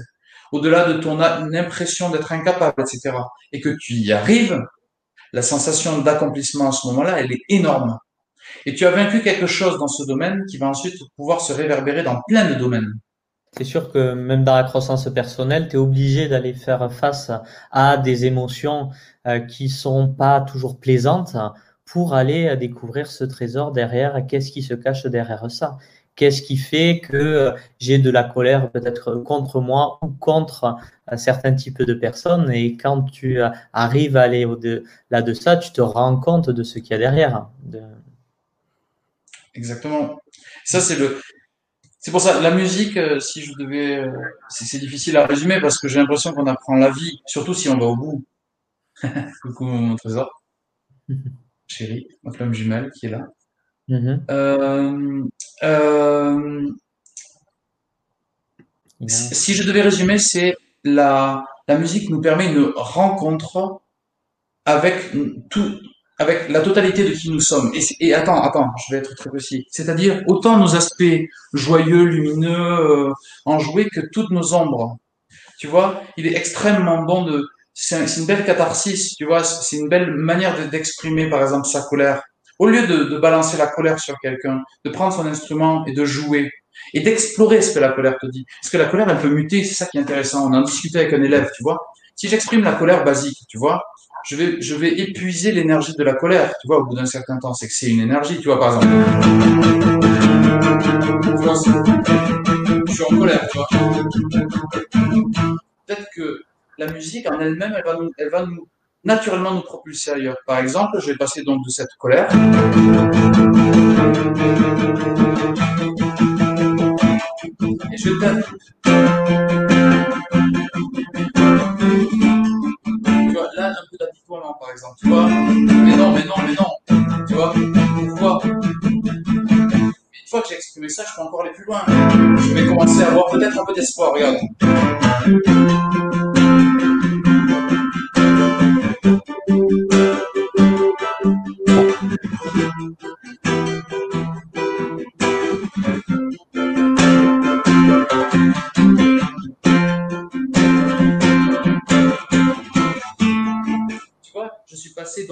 au-delà de ton impression d'être incapable, etc., et que tu y arrives, la sensation d'accomplissement à ce moment-là, elle est énorme. Et tu as vaincu quelque chose dans ce domaine qui va ensuite pouvoir se réverbérer dans plein de domaines. C'est sûr que même dans la croissance personnelle, tu es obligé d'aller faire face à des émotions euh, qui sont pas toujours plaisantes pour aller découvrir ce trésor derrière. Qu'est-ce qui se cache derrière ça? Qu'est-ce qui fait que j'ai de la colère peut-être contre moi ou contre euh, certains types de personnes? Et quand tu arrives à aller au-delà de ça, tu te rends compte de ce qu'il y a derrière. Exactement. Ça, c'est le. C'est pour ça, la musique, euh, si je devais, euh, c'est difficile à résumer parce que j'ai l'impression qu'on apprend la vie, surtout si on va au bout. Coucou mon trésor, chérie, ma flamme jumelle qui est là. Mm-hmm. Euh, si je devais résumer, c'est la, la musique nous permet une rencontre avec tout, avec la totalité de qui nous sommes. Et, attends, attends, je vais être très précis. C'est-à-dire autant nos aspects joyeux, lumineux, euh, enjoués que toutes nos ombres. Tu vois, il est extrêmement bon de. C'est une belle catharsis, tu vois. C'est une belle manière d'exprimer, par exemple, sa colère. Au lieu de, de balancer la colère sur quelqu'un, de prendre son instrument et de jouer et d'explorer ce que la colère te dit. Parce que la colère, elle peut muter. C'est ça qui est intéressant. On en discutait avec un élève, tu vois. Si j'exprime la colère basique, tu vois, je vais, je vais épuiser l'énergie de la colère, tu vois, au bout d'un certain temps. C'est que c'est une énergie, tu vois, par exemple. je suis en colère, tu vois. Peut-être que la musique en elle-même, elle va nous, elle va naturellement nous propulser ailleurs. Par exemple, je vais passer donc de cette colère. Et je vais par exemple, tu vois. Mais non, mais non, mais non, tu vois. Pourquoi Une fois que j'ai exprimé ça, je peux encore aller plus loin. Je vais commencer à avoir peut-être un peu d'espoir, regarde.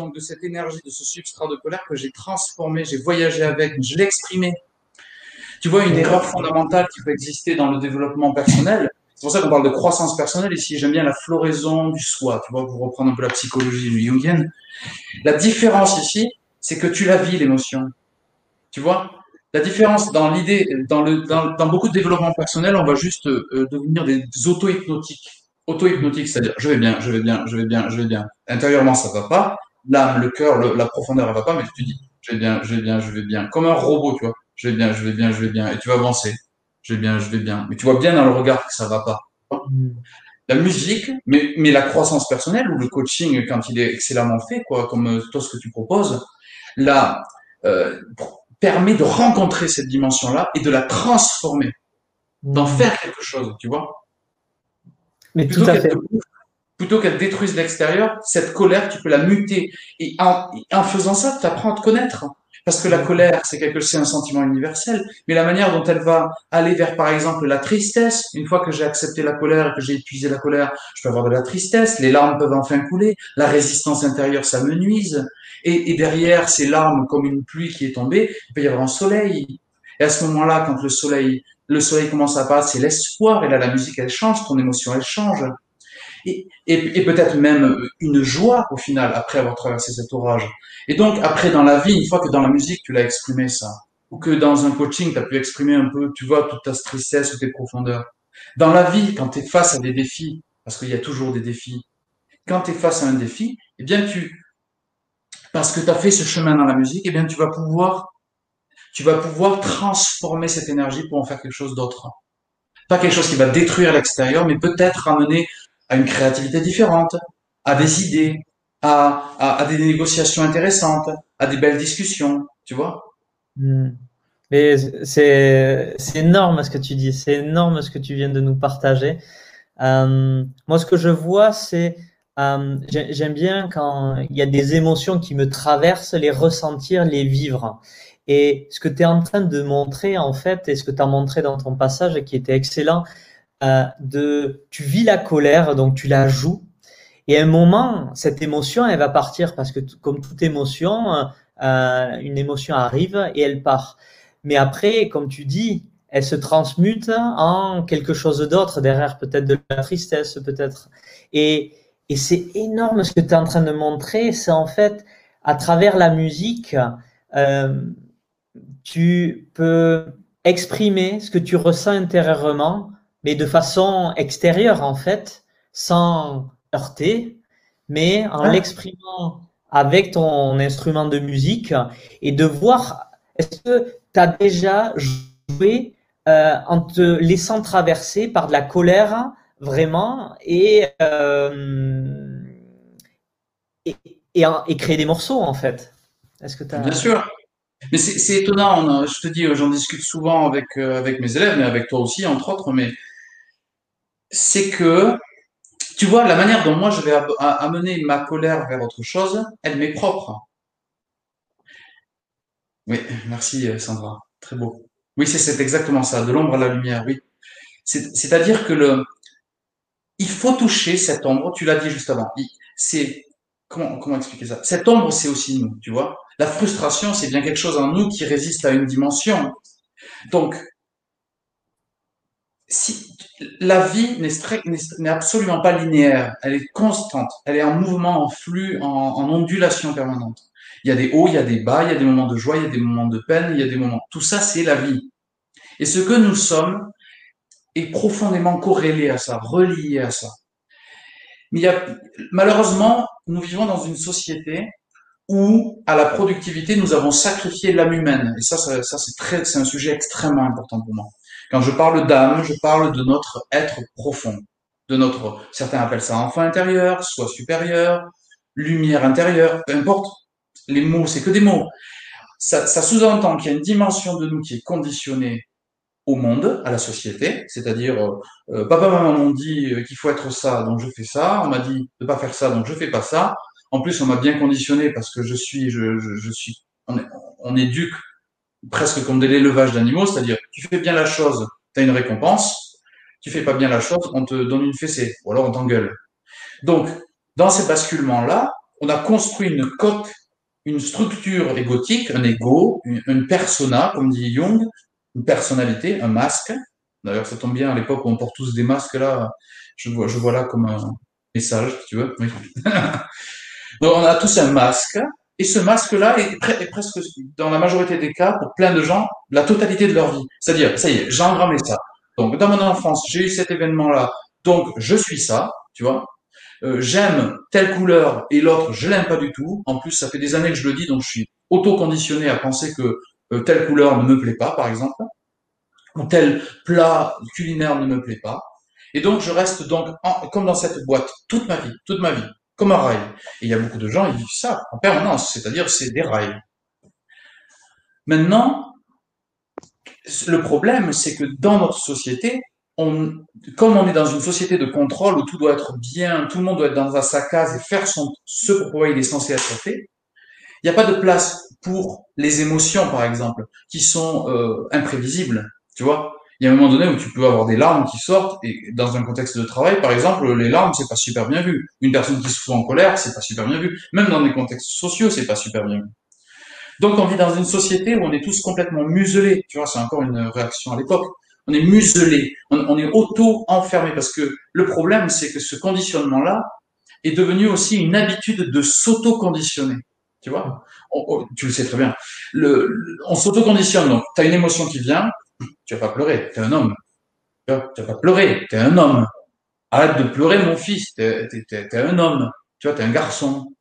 Donc de cette énergie, de ce substrat de colère que j'ai transformé, j'ai voyagé avec, je l'ai exprimé. Tu vois, une erreur fondamentale qui peut exister dans le développement personnel, c'est pour ça qu'on parle de croissance personnelle ici, j'aime bien la floraison du soi, tu vois, pour reprendre un peu la psychologie jungienne. La différence ici, c'est que tu la vis, l'émotion. Tu vois? La différence dans l'idée, dans, le, dans, beaucoup de développement personnel, on va juste euh, devenir des auto-hypnotiques. Auto-hypnotiques, c'est-à-dire je vais bien, je vais bien, je vais bien, je vais bien. Intérieurement, ça va pas l'âme, le cœur, la profondeur, elle va pas, mais tu dis, je vais bien, je vais bien, je vais bien. Comme un robot, tu vois. Je vais bien, je vais bien, je vais bien. Et tu vas avancer. Je vais bien, je vais bien. Mais tu vois bien dans le regard que ça va pas. La musique, mais, mais la croissance personnelle ou le coaching, quand il est excellemment fait, quoi, comme euh, toi ce que tu proposes, là, euh, permet de rencontrer cette dimension-là et de la transformer, d'en mmh. faire quelque chose, tu vois. Mais tout à fait plutôt qu'elle détruise l'extérieur, cette colère, tu peux la muter. Et en, en faisant ça, tu apprends à te connaître. Parce que la colère, c'est quelque c'est un sentiment universel, mais la manière dont elle va aller vers, par exemple, la tristesse, une fois que j'ai accepté la colère et que j'ai épuisé la colère, je peux avoir de la tristesse, les larmes peuvent enfin couler, la résistance intérieure, ça me nuise, et, et derrière ces larmes, comme une pluie qui est tombée, il peut y avoir un soleil. Et à ce moment-là, quand le soleil, le soleil commence à apparaître, c'est l'espoir, et là, la musique, elle change, ton émotion, elle change et, peut-être même une joie au final après avoir traversé cet orage. Et donc après dans la vie, une fois que dans la musique tu l'as exprimé ça, ou que dans un coaching tu as pu exprimer un peu, tu vois, toute ta tristesse ou tes profondeurs. Dans la vie, quand tu es face à des défis, parce qu'il y a toujours des défis, quand tu es face à un défi, eh bien tu, parce que tu as fait ce chemin dans la musique, eh bien tu vas pouvoir, tu vas pouvoir transformer cette énergie pour en faire quelque chose d'autre. Pas quelque chose qui va détruire l'extérieur, mais peut-être ramener à une créativité différente, à des idées, à, des négociations intéressantes, à des belles discussions, tu vois. Hmm. Mais c'est énorme ce que tu dis, c'est énorme ce que tu viens de nous partager. Euh, moi, ce que je vois, c'est euh, j'aime bien quand il y a des émotions qui me traversent, les ressentir, les vivre. Et ce que tu es en train de montrer, en fait, et ce que tu as montré dans ton passage qui était excellent, euh, de, tu vis la colère, donc tu la joues. Et à un moment, cette émotion, elle va partir parce que comme toute émotion, euh, une émotion arrive et elle part. Mais après, comme tu dis, elle se transmute en quelque chose d'autre derrière, peut-être de la tristesse, peut-être. Et, et c'est énorme ce que tu es en train de montrer. C'est en fait, à travers la musique, euh, tu peux exprimer ce que tu ressens intérieurement, mais de façon extérieure, en fait, sans heurter, mais en l'exprimant avec ton instrument de musique et de voir, est-ce que tu as déjà joué euh, en te laissant traverser par de la colère vraiment et, euh, et, et, créer des morceaux en fait? Est-ce que Bien sûr. Mais c'est étonnant, je te dis, j'en discute souvent avec, euh, avec mes élèves, mais avec toi aussi, entre autres, mais c'est que, tu vois, la manière dont moi je vais amener ma colère vers autre chose, elle m'est propre. Oui, merci Sandra, très beau. Oui, c'est exactement ça, de l'ombre à la lumière, oui. C'est-à-dire que le, il faut toucher cette ombre, tu l'as dit juste avant. C'est, comment, comment expliquer ça? Cette ombre, c'est aussi nous, tu vois. La frustration, c'est bien quelque chose en nous qui résiste à une dimension. Donc, si, la vie n'est absolument pas linéaire, elle est constante, elle est en mouvement, en flux, en, en ondulation permanente. Il y a des hauts, il y a des bas, il y a des moments de joie, il y a des moments de peine, il y a des moments. Tout ça, c'est la vie. Et ce que nous sommes est profondément corrélé à ça, relié à ça. Mais il y a, malheureusement, nous vivons dans une société où, à la productivité, nous avons sacrifié l'âme humaine. Et ça, ça, ça c'est c'est un sujet extrêmement important pour moi. Quand je parle d'âme, je parle de notre être profond, de notre, certains appellent ça enfant intérieur, soit supérieur, lumière intérieure, peu importe les mots, c'est que des mots. Ça, ça sous-entend qu'il y a une dimension de nous qui est conditionnée au monde, à la société, c'est-à-dire euh, euh, papa maman m'ont dit euh, qu'il faut être ça, donc je fais ça. On m'a dit de pas faire ça, donc je fais pas ça. En plus, on m'a bien conditionné parce que je suis, je, je, je suis, on, on éduque presque comme de l'élevage d'animaux, c'est-à-dire tu fais bien la chose, tu as une récompense. Tu fais pas bien la chose, on te donne une fessée, ou alors on t'engueule. Donc, dans ces basculements-là, on a construit une coque une structure égotique, un ego, une, persona, comme dit Jung, une personnalité, un masque. D'ailleurs, ça tombe bien à l'époque où on porte tous des masques là. Je vois, je vois là comme un message, si tu veux. Donc, on a tous un masque. Et ce masque-là est, presque, dans la majorité des cas, pour plein de gens, la totalité de leur vie. C'est-à-dire, ça y est, j'ai engrammé ça. Donc, dans mon enfance, j'ai eu cet événement-là. Donc, je suis ça, tu vois. Euh, j'aime telle couleur et l'autre je l'aime pas du tout. En plus, ça fait des années que je le dis, donc je suis auto-conditionné à penser que euh, telle couleur ne me plaît pas, par exemple, ou tel plat culinaire ne me plaît pas. Et donc, je reste donc comme dans cette boîte toute ma vie, toute ma vie, comme un rail. Et il y a beaucoup de gens, ils vivent ça en permanence, c'est-à-dire c'est des rails. Maintenant, le problème, c'est que dans notre société, comme on est dans une société de contrôle où tout doit être bien, tout le monde doit être dans sa case et faire son, ce pourquoi il est censé être fait, il n'y a pas de place pour les émotions, par exemple, qui sont euh, imprévisibles. Tu vois, il y a un moment donné où tu peux avoir des larmes qui sortent et dans un contexte de travail, par exemple, les larmes c'est pas super bien vu. Une personne qui se fout en colère, c'est pas super bien vu. Même dans des contextes sociaux, c'est pas super bien vu. Donc on vit dans une société où on est tous complètement muselés. Tu vois, c'est encore une réaction à l'époque on est muselé, on, est auto-enfermé parce que le problème, c'est que ce conditionnement-là est devenu aussi une habitude de s'auto-conditionner. Tu vois? Tu le sais très bien. On s'auto-conditionne. Donc, tu as une émotion qui vient, tu vas pas pleurer, tu es un homme. Tu vas pas pleurer, tu es un homme. Arrête de pleurer, mon fils, tu es, un homme. Tu vois, tu es un garçon.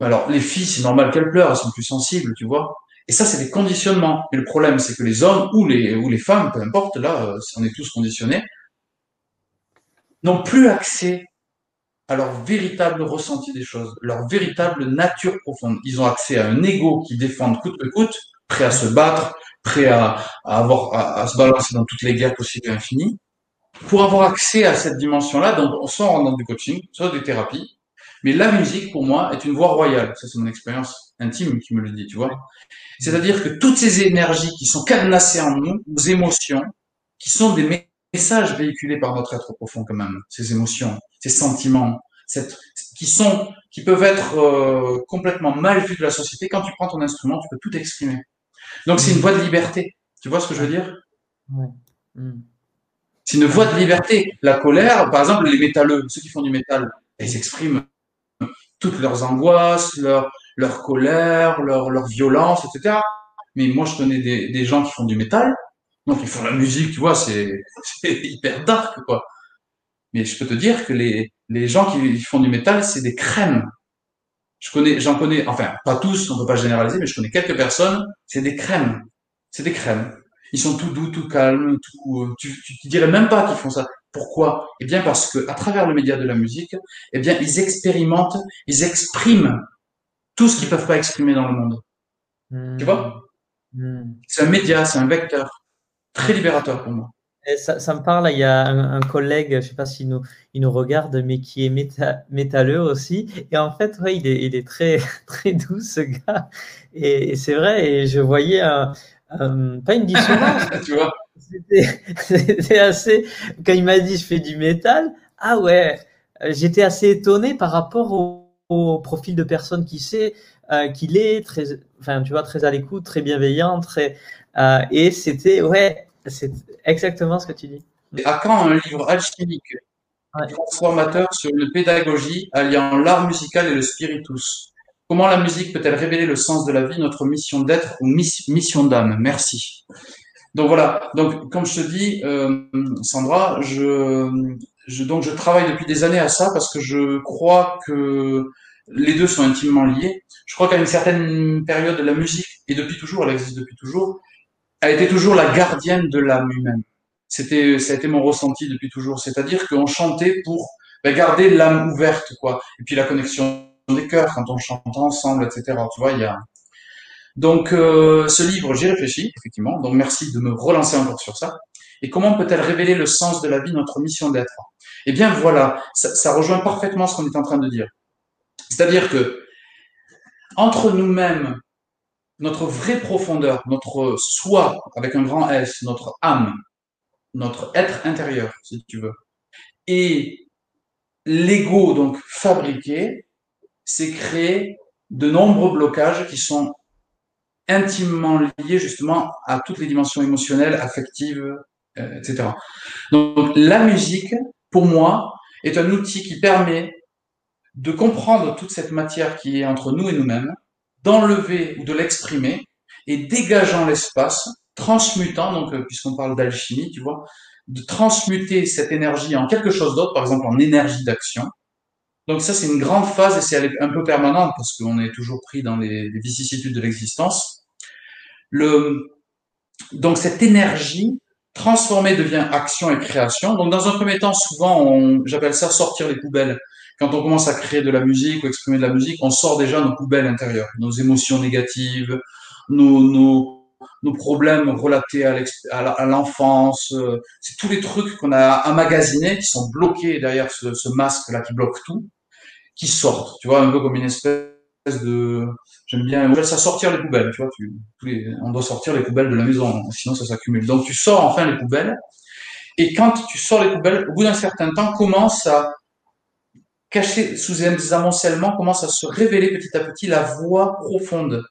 Alors, les filles, c'est normal qu'elles pleurent, elles sont plus sensibles, tu vois. Et ça, c'est des conditionnements. Et le problème, c'est que les hommes ou les, femmes, peu importe, là, euh, on est tous conditionnés, n'ont plus accès à leur véritable ressenti des choses, leur véritable nature profonde. Ils ont accès à un ego qui défend coûte que coûte, prêt à se battre, prêt à, se balancer dans toutes les guerres possibles et infinies. Pour avoir accès à cette dimension-là, donc, soit en du coaching, soit des thérapies, mais la musique, pour moi, est une voie royale. Ça, c'est mon expérience intime qui me le dit, tu vois. C'est-à-dire que toutes ces énergies qui sont cadenassées en nous, nos émotions, qui sont des messages véhiculés par notre être profond quand même, ces émotions, ces sentiments, qui sont, qui peuvent être euh, complètement mal vus de la société. Quand tu prends ton instrument, tu peux tout exprimer. Donc c'est une voie de liberté. Tu vois ce que je veux dire? Ouais. Hmm. C'est une voie de liberté. La colère, par exemple, les métalleux, ceux qui font du métal, ils expriment toutes leurs angoisses, leur, leur colère, leur, leur violence, etc. Mais moi, je connais des, des gens qui font du métal, donc ils font la musique, tu vois, c'est hyper dark, quoi. Mais je peux te dire que les, les gens qui font du métal, c'est des crèmes. Je connais, j'en connais, enfin, pas tous, on peut pas généraliser, mais je connais quelques personnes, c'est des crèmes. C'est des crèmes. Ils sont tout doux, tout calmes, tout, euh, tu, tu, dirais même pas qu'ils font ça. Pourquoi? Eh bien, parce que, à travers le média de la musique, eh bien, ils expérimentent, ils expriment tout ce qu'ils peuvent pas exprimer dans le monde. Tu vois? Hmm. Hmm. C'est un média, c'est un vecteur. Très libérateur pour moi. Ça, me parle, il y a un, collègue, je ne sais pas s'il nous, il nous regarde, mais qui est méta, métalleux aussi. Et en fait, ouais, il, est, il est très, très doux, ce gars. Et, c'est vrai, et je voyais un, pas une dissonance. tu vois C'était assez. Quand il m'a dit je fais du métal, ah ouais, j'étais assez étonné par rapport au, au profil de personne qui sait euh, qu'il est, très, enfin, tu vois, très à l'écoute, très bienveillant, très. Euh, et c'était, ouais, c'est exactement ce que tu dis. À quand un livre alchimique transformateur sur une pédagogie alliant l'art musical et le spiritus? Comment la musique peut-elle révéler le sens de la vie, notre mission d'être ou mission d'âme? Merci. Donc voilà. Donc comme je te dis, euh, Sandra, je, je, donc je travaille depuis des années à ça parce que je crois que les deux sont intimement liés. Je crois qu'à une certaine période, la musique, et depuis toujours, elle existe depuis toujours, a été toujours la gardienne de l'âme humaine. C'était, ça a été mon ressenti depuis toujours. C'est-à-dire qu'on chantait pour ben, garder l'âme ouverte, quoi. Et puis la connexion des cœurs quand on chante ensemble, etc. Tu vois, il y a. Donc, euh, ce livre, j'y réfléchis, effectivement. Donc, merci de me relancer encore sur ça. Et comment peut-elle révéler le sens de la vie, notre mission d'être? Eh bien, voilà, ça, ça rejoint parfaitement ce qu'on est en train de dire. C'est-à-dire que entre nous-mêmes notre vraie profondeur, notre soi avec un grand S, notre âme, notre être intérieur, si tu veux, et l'ego donc fabriqué, c'est créer de nombreux blocages qui sont intimement liés justement à toutes les dimensions émotionnelles, affectives, euh, etc. Donc la musique, pour moi, est un outil qui permet de comprendre toute cette matière qui est entre nous et nous-mêmes, d'enlever ou de l'exprimer et dégageant l'espace, transmutant, donc euh, puisqu'on parle d'alchimie, tu vois, de transmuter cette énergie en quelque chose d'autre, par exemple en énergie d'action. Donc ça, c'est une grande phase et c'est un peu permanente parce qu'on est toujours pris dans les, vicissitudes de l'existence. Le, donc cette énergie transformée devient action et création. Donc dans un premier temps, souvent, j'appelle ça sortir les poubelles quand on commence à créer de la musique ou exprimer de la musique, on sort déjà nos poubelles intérieures, nos émotions négatives, nos, nos, nos problèmes relatés à l'enfance. Euh, c'est tous les trucs qu'on a emmagasinés, qui sont bloqués derrière ce, ce masque-là qui bloque tout, qui sortent. Tu vois, un peu comme une espèce de... J'aime bien, ça sortir les poubelles, tu vois. Tu, on doit sortir les poubelles de la maison, sinon ça s'accumule. Donc tu sors enfin les poubelles. Et quand tu sors les poubelles, au bout d'un certain temps, commence à caché sous des amoncellements, commence à se révéler petit à petit la voix profonde.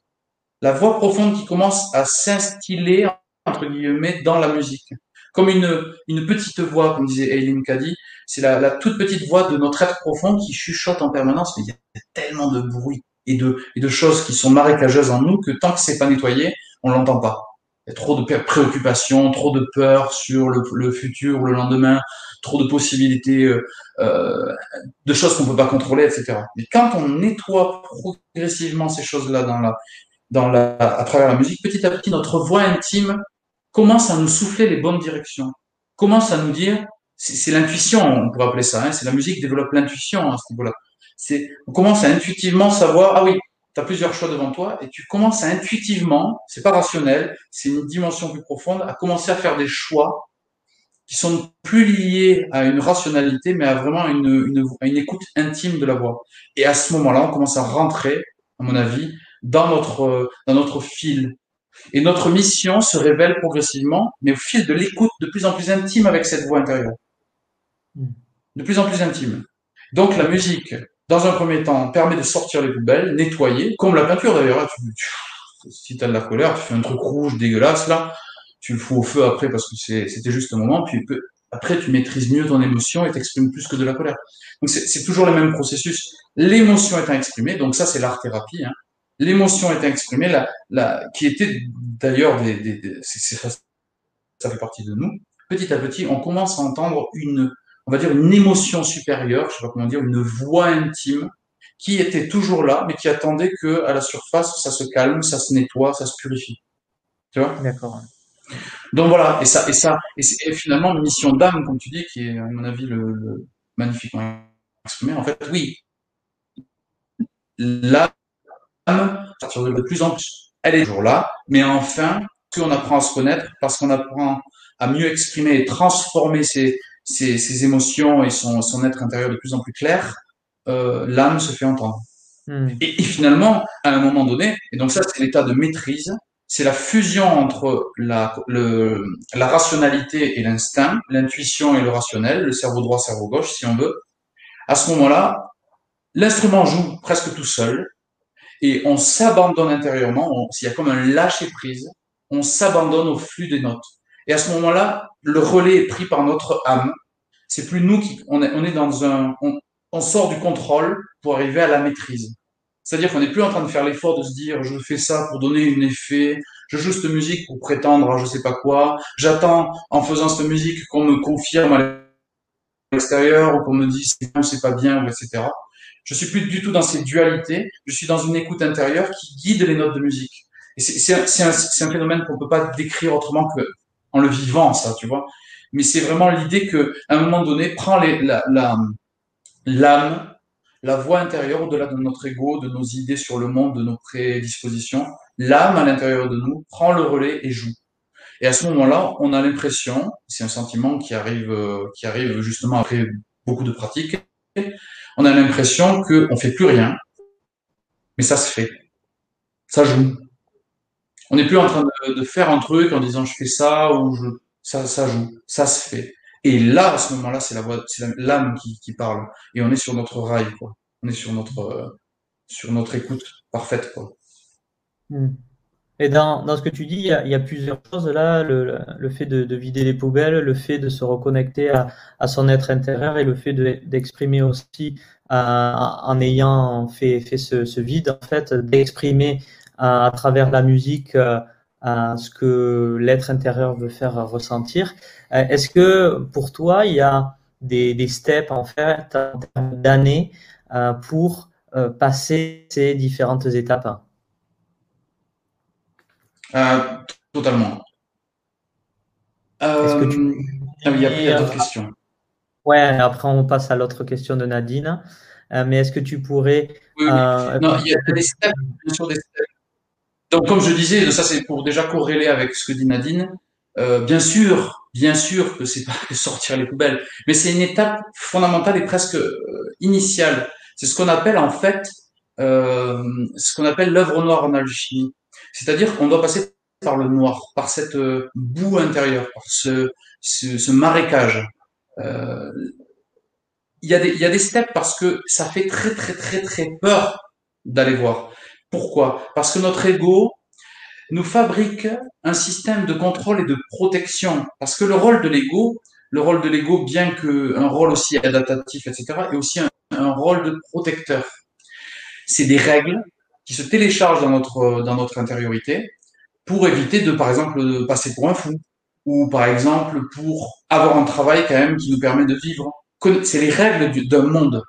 La voix profonde qui commence à s'instiller, entre guillemets, dans la musique. Comme une, une petite voix, comme disait Eileen Cady, c'est la, toute petite voix de notre être profond qui chuchote en permanence, mais il y a tellement de bruit et de, et de choses qui sont marécageuses en nous que tant que c'est pas nettoyé, on l'entend pas. Il y a trop de préoccupations, trop de peur sur le, le futur, le lendemain, trop de possibilités, euh, euh, de choses qu'on peut pas contrôler, etc. Mais quand on nettoie progressivement ces choses-là dans la, dans la, à travers la musique, petit à petit, notre voix intime commence à nous souffler les bonnes directions, commence à nous dire, c'est l'intuition, on pourrait appeler ça, hein, c'est la musique développe l'intuition à ce niveau-là. On commence à intuitivement savoir, ah oui, tu as plusieurs choix devant toi et tu commences à intuitivement, c'est pas rationnel, c'est une dimension plus profonde, à commencer à faire des choix qui sont plus liés à une rationalité, mais à vraiment une, une, une écoute intime de la voix. Et à ce moment-là, on commence à rentrer, à mon avis, dans notre, dans notre fil. Et notre mission se révèle progressivement, mais au fil de l'écoute de plus en plus intime avec cette voix intérieure. Hmm. De plus en plus intime. Donc la musique, dans un premier temps, permet de sortir les poubelles, nettoyer, comme la peinture d'ailleurs. si tu as de la colère, tu fais un truc rouge dégueulasse là, tu le fous au feu après parce que c'était juste un moment, puis après tu maîtrises mieux ton émotion et t'exprimes plus que de la colère. Donc c'est toujours le même processus. L'émotion étant exprimée, donc ça c'est l'art thérapie, hein, l'émotion est exprimée, la, la, qui était d'ailleurs des, des, des ça fait partie de nous. Petit à petit, on commence à entendre une, on va dire une émotion supérieure, je sais pas comment dire, une voix intime qui était toujours là, mais qui attendait que à la surface, ça se calme, ça se nettoie, ça se purifie. Tu vois? D'accord. Donc voilà, et ça, et ça, et, c'est finalement mission d'âme, comme tu dis, qui est à mon avis le, le magnifiquement exprimé. En fait, oui, l'âme de plus en plus. Elle est toujours là, mais enfin, on apprend à se connaître, parce qu'on apprend à mieux exprimer et transformer ses, ses, ses émotions et son, son, être intérieur de plus en plus clair, euh, l'âme se fait entendre. Hmm. Et, et, finalement, à un moment donné, et donc ça c'est l'état de maîtrise, c'est la fusion entre la, le, la rationalité et l'instinct, l'intuition et le rationnel, le cerveau droit, cerveau gauche, si on veut. À ce moment-là, l'instrument joue presque tout seul, et on s'abandonne intérieurement, s'il y a comme un lâcher prise, on s'abandonne au flux des notes. Et à ce moment-là, le relais est pris par notre âme. C'est plus nous qui, on est, on est dans un, on, on sort du contrôle pour arriver à la maîtrise. C'est-à-dire qu'on n'est plus en train de faire l'effort de se dire je fais ça pour donner un effet, je joue cette musique pour prétendre à je sais pas quoi, j'attends en faisant cette musique qu'on me confirme à l'extérieur ou qu'on me dise c'est bien c'est pas bien, etc. Je suis plus du tout dans ces dualités. Je suis dans une écoute intérieure qui guide les notes de musique. C'est un, phénomène qu'on peut pas décrire autrement que en le vivant, ça, tu vois. Mais c'est vraiment l'idée que, un moment donné, prend la, l'âme, la voix intérieure au-delà de notre ego, de nos idées sur le monde, de nos prédispositions. L'âme à l'intérieur de nous prend le relais et joue. Et à ce moment-là, on a l'impression, c'est un sentiment qui arrive, qui arrive justement après beaucoup de pratiques, on a l'impression qu'on fait plus rien, mais ça se fait. Ça joue. On n'est plus en train de, faire un truc en disant je fais ça ou je, ça, ça joue. Ça se fait. Et là, à ce moment-là, c'est la voix, c'est l'âme qui, qui, parle. Et on est sur notre rail, quoi. On est sur notre, euh, sur notre écoute parfaite, quoi. Hmm. Et dans, dans, ce que tu dis, il y, a, plusieurs choses là, le, le fait de, de, vider les poubelles, le fait de se reconnecter à, à son être intérieur et le fait d'exprimer aussi euh, en ayant fait, fait ce, vide, en fait, d'exprimer euh, à travers la musique ce que l'être intérieur veut faire ressentir. Est-ce que pour toi, il y a des, des steps en fait, en termes d'années pour passer ces différentes étapes? Euh, totalement. Euh, que tu... Ah il y a, d'autres questions. Ouais, après on passe à l'autre question de Nadine. Euh, mais est-ce que tu pourrais. Oui, oui. Euh, non, il y a des steps, bien sûr, des steps. Donc, comme je disais, ça c'est pour déjà corréler avec ce que dit Nadine. Euh, bien sûr, bien sûr que c'est pas sortir les poubelles, mais c'est une étape fondamentale et presque euh, initiale. C'est ce qu'on appelle en fait, euh, ce qu'on appelle l'œuvre noire en alchimie. C'est-à-dire qu'on doit passer par le noir, par cette euh, boue intérieure, par ce, ce, ce marécage. Euh, il y, a des, il y a des steps parce que ça fait très très très très peur d'aller voir. Pourquoi? Parce que notre ego nous fabrique un système de contrôle et de protection. Parce que le rôle de l'ego, le rôle de l'ego, bien que un rôle aussi adaptatif, etc., est aussi un, rôle de protecteur. C'est des règles qui se téléchargent dans notre, dans notre intériorité pour éviter de, par exemple, passer pour un fou ou, par exemple, pour avoir un travail quand même qui nous permet de vivre. C'est les règles d'un monde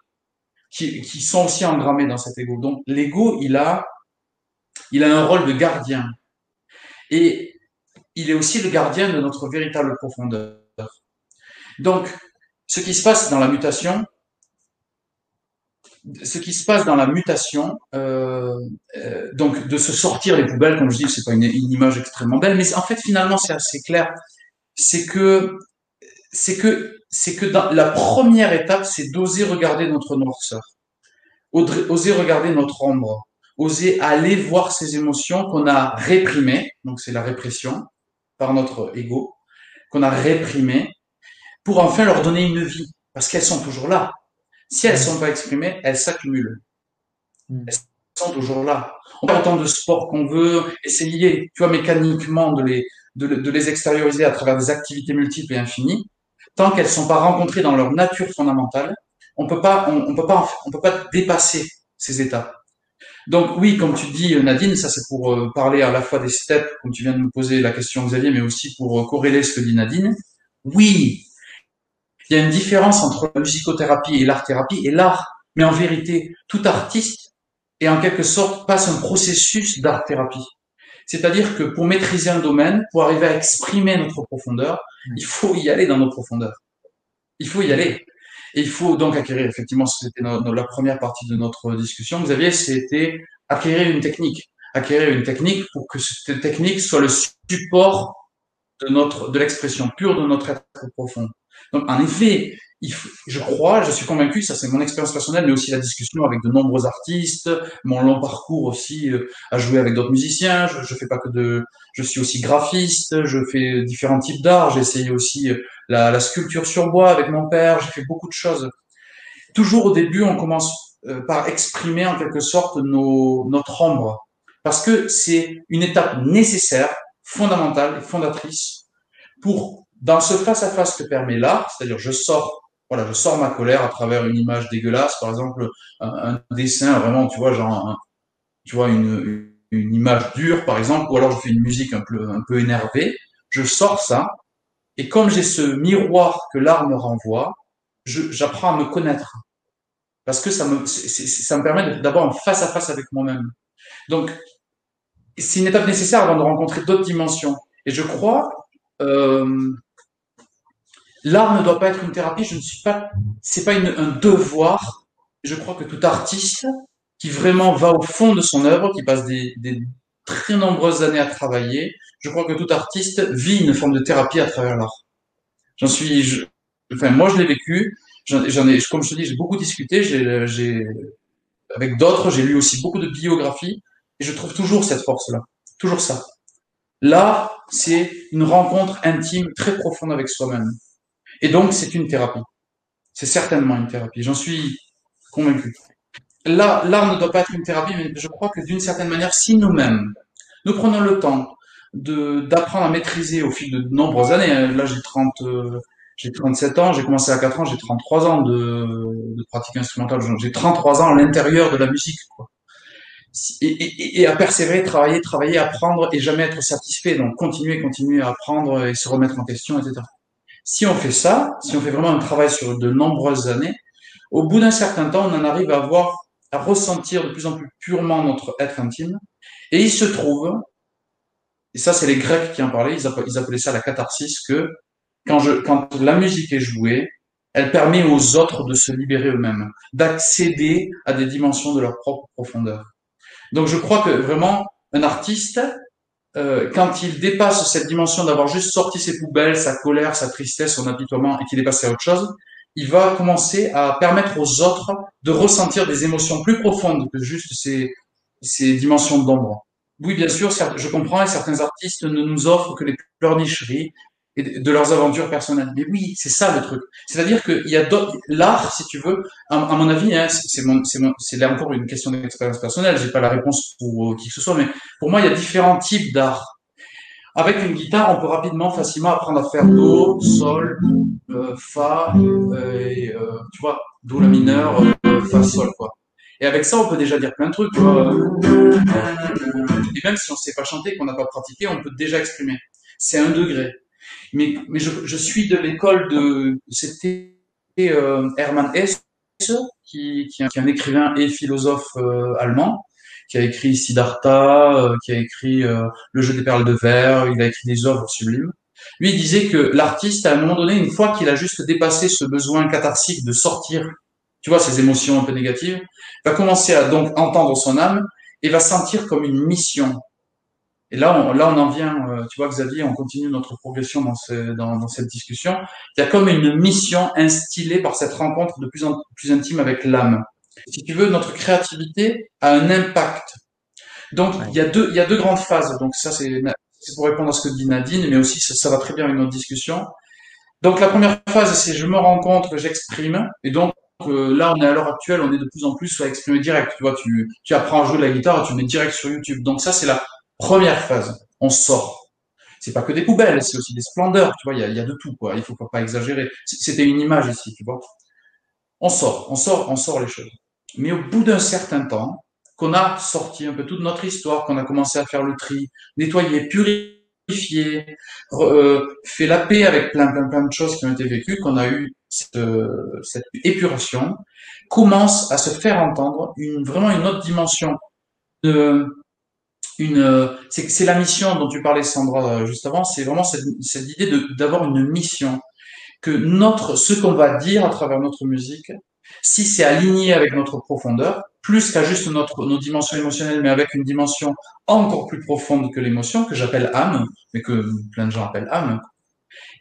qui, qui sont aussi engrammées dans cet ego. Donc, l'ego, il a, il a un rôle de gardien. Et il est aussi le gardien de notre véritable profondeur. Donc, ce qui se passe dans la mutation, ce qui se passe dans la mutation, euh, euh, donc de se sortir les poubelles, comme je dis, c'est pas une, image extrêmement belle, mais en fait finalement c'est assez clair. C'est que la première étape, c'est d'oser regarder notre noirceur, oser regarder notre ombre, oser aller voir ces émotions qu'on a réprimées, donc c'est la répression par notre ego, qu'on a réprimées, pour enfin leur donner une vie, parce qu'elles sont toujours là. Si elles ne sont pas exprimées, elles s'accumulent. Mm. Elles sont toujours là. On peut autant de sport qu'on veut, essayer, tu vois, mécaniquement de les, de, de les extérioriser à travers des activités multiples et infinies, tant qu'elles ne sont pas rencontrées dans leur nature fondamentale, on peut pas, on, on peut pas, on peut pas dépasser ces états. Donc oui, comme tu dis Nadine, ça c'est pour euh, parler à la fois des steps, comme tu viens de me poser la question Xavier, mais aussi pour euh, corréler ce que dit Nadine. Oui, il y a une différence entre la musicothérapie et l'art-thérapie et l'art. Mais en vérité, tout artiste est en quelque sorte passe un processus d'art-thérapie. C'est-à-dire que pour maîtriser un domaine, pour arriver à exprimer notre profondeur, il faut y aller dans nos profondeurs. Il faut y aller. Et il faut donc acquérir, effectivement, c'était la première partie de notre discussion, Xavier, c'était acquérir une technique. Acquérir une technique pour que cette technique soit le support de notre, de l'expression pure de notre être profond. Donc, en effet, je crois, je suis convaincu, ça c'est mon expérience personnelle, mais aussi la discussion avec de nombreux artistes, mon long parcours aussi euh, à jouer avec d'autres musiciens. Je, je fais pas que de, je suis aussi graphiste, je fais différents types d'art. J'ai essayé aussi euh, la, sculpture sur bois avec mon père. J'ai fait beaucoup de choses. Toujours au début, on commence euh, par exprimer en quelque sorte notre ombre, parce que c'est une étape nécessaire, fondamentale fondatrice pour dans ce face-à-face que permet l'art, c'est-à-dire je sors, voilà, je sors ma colère à travers une image dégueulasse, par exemple un, dessin vraiment, tu vois, genre, tu vois une image dure, par exemple, ou alors je fais une musique un peu, un peu énervée, je sors ça, et comme j'ai ce miroir que l'art me renvoie, j'apprends à me connaître. Parce que ça me, ça me permet d'avoir un face-à-face avec moi-même. Donc, c'est une étape nécessaire avant de rencontrer d'autres dimensions. Et je crois, euh, L'art ne doit pas être une thérapie. Je ne suis pas, c'est pas une, un devoir. Je crois que tout artiste qui vraiment va au fond de son œuvre, qui passe des, des très nombreuses années à travailler, je crois que tout artiste vit une forme de thérapie à travers l'art. J'en suis, je, enfin moi je l'ai vécu. J'en ai, comme je te dis, j'ai beaucoup discuté. J'ai, avec d'autres, j'ai lu aussi beaucoup de biographies et je trouve toujours cette force-là, toujours ça. Là, c'est une rencontre intime très profonde avec soi-même. Et donc, c'est une thérapie. C'est certainement une thérapie. J'en suis convaincu. Là, l'art ne doit pas être une thérapie, mais je crois que d'une certaine manière, si nous-mêmes, nous prenons le temps de d'apprendre à maîtriser au fil de nombreuses années, hein, là j'ai 30, euh, j'ai 37 ans, j'ai commencé à 4 ans, j'ai 33 ans de, de pratique instrumentale, j'ai 33 ans à l'intérieur de la musique, quoi. Et, et, et, à persévérer, travailler, travailler, apprendre et jamais être satisfait. Donc continuer, continuer à apprendre et se remettre en question, etc. Si on fait ça, si on fait vraiment un travail sur de nombreuses années, au bout d'un certain temps, on en arrive à voir, à ressentir de plus en plus purement notre être intime. Et il se trouve, et ça c'est les Grecs qui en parlaient, ils appelaient, ça la catharsis, que quand, la musique est jouée, elle permet aux autres de se libérer eux-mêmes, d'accéder à des dimensions de leur propre profondeur. Donc je crois que vraiment, un artiste, euh, quand il dépasse cette dimension d'avoir juste sorti ses poubelles, sa colère, sa tristesse, son apitoiement et qu'il est passé à autre chose, il va commencer à permettre aux autres de ressentir des émotions plus profondes que juste ces, ces dimensions d'ombre. Oui, bien sûr, je comprends, et certains artistes ne nous offrent que les pleurnicheries et de leurs aventures personnelles. Mais oui, c'est ça le truc. C'est-à-dire qu'il y a l'art, si tu veux, à, mon avis, hein, c'est c'est encore une question d'expérience personnelle. J'ai pas la réponse pour euh, qui que ce soit, mais pour moi, il y a différents types d'art. Avec une guitare, on peut rapidement, facilement apprendre à faire do, sol, euh, fa, euh, et, euh, tu vois, do la mineur, fa sol, quoi. Et avec ça, on peut déjà dire plein de trucs, tu vois. Et même si on sait pas chanter, qu'on n'a pas pratiqué, on peut déjà exprimer. C'est un degré. Mais, je, suis de l'école de, c'était Hermann Hesse, qui, est un écrivain et philosophe allemand, qui a écrit Siddhartha, euh, qui a écrit euh, Le jeu des perles de verre, il a écrit des œuvres sublimes. Lui, il disait que l'artiste, à un moment donné, une fois qu'il a juste dépassé ce besoin catharsique de sortir, tu vois, ses émotions un peu négatives, va commencer à donc entendre son âme et va sentir comme une mission. Et là, on, là, on en vient, euh, tu vois, Xavier, on continue notre progression dans, dans, dans, cette discussion. Il y a comme une mission instillée par cette rencontre de plus en plus intime avec l'âme. Si tu veux, notre créativité a un impact Donc il y a deux, il y a deux grandes phases. Donc ça c'est pour répondre à ce que dit Nadine, mais aussi ça, ça va très bien avec notre discussion. Donc la première phase c'est je me rends compte, j'exprime, et donc euh, là, on est à l'heure actuelle, on est de plus en plus à exprimer direct. Tu vois, tu, tu apprends à jouer de la guitare et tu mets direct sur YouTube. Donc ça, c'est la première phase. On sort. C'est pas que des poubelles, c'est aussi des splendeurs. Tu vois, il y a, y a, de tout. Quoi. Il faut pas, pas exagérer. C'était une image ici, tu vois. On sort, on sort, on sort les choses. Mais au bout d'un certain temps, qu'on a sorti un peu toute notre histoire, qu'on a commencé à faire le tri, nettoyer, purifier, euh, fait la paix avec plein, plein, plein de choses qui ont été vécues, qu'on a eu cette, cette, épuration, commence à se faire entendre une, vraiment une autre dimension. De, une, c'est la mission dont tu parlais Sandra juste avant, c'est vraiment cette, cette idée d'avoir une mission, que notre, ce qu'on va dire à travers notre musique, si c'est aligné avec notre profondeur, plus qu'à juste notre, nos dimensions émotionnelles, mais avec une dimension encore plus profonde que l'émotion, que j'appelle âme, mais que plein de gens appellent âme,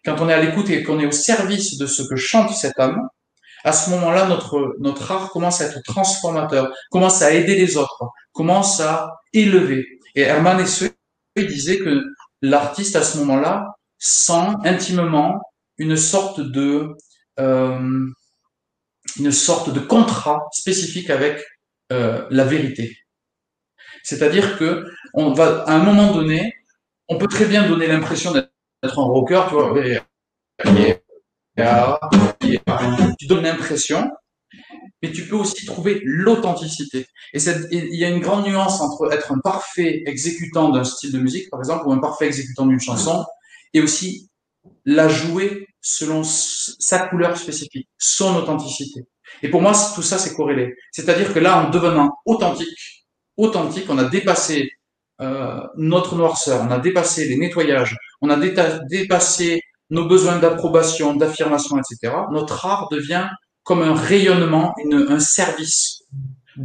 quand on est à l'écoute et qu'on est au service de ce que chante cette âme, à ce moment-là, notre, art commence à être transformateur, commence à aider les autres, commence à élever. Et Herman Hesse disait que l'artiste, à ce moment-là, sent intimement une sorte de, euh, une sorte de contrat spécifique avec euh, la vérité. C'est-à-dire que on va, à un moment donné, on peut très bien donner l'impression d'être être un rocker, tu vois, tu donnes l'impression, mais tu peux aussi trouver l'authenticité. Et il y a une grande nuance entre être un parfait exécutant d'un style de musique, par exemple, ou un parfait exécutant d'une chanson, et aussi la jouer selon sa couleur spécifique, son authenticité. Et pour moi, tout ça, c'est corrélé. C'est-à-dire que là, en devenant authentique, authentique, on a dépassé euh, notre noirceur, on a dépassé les nettoyages, on a dépassé nos besoins d'approbation, d'affirmation, etc. Notre art devient comme un rayonnement, une, un service,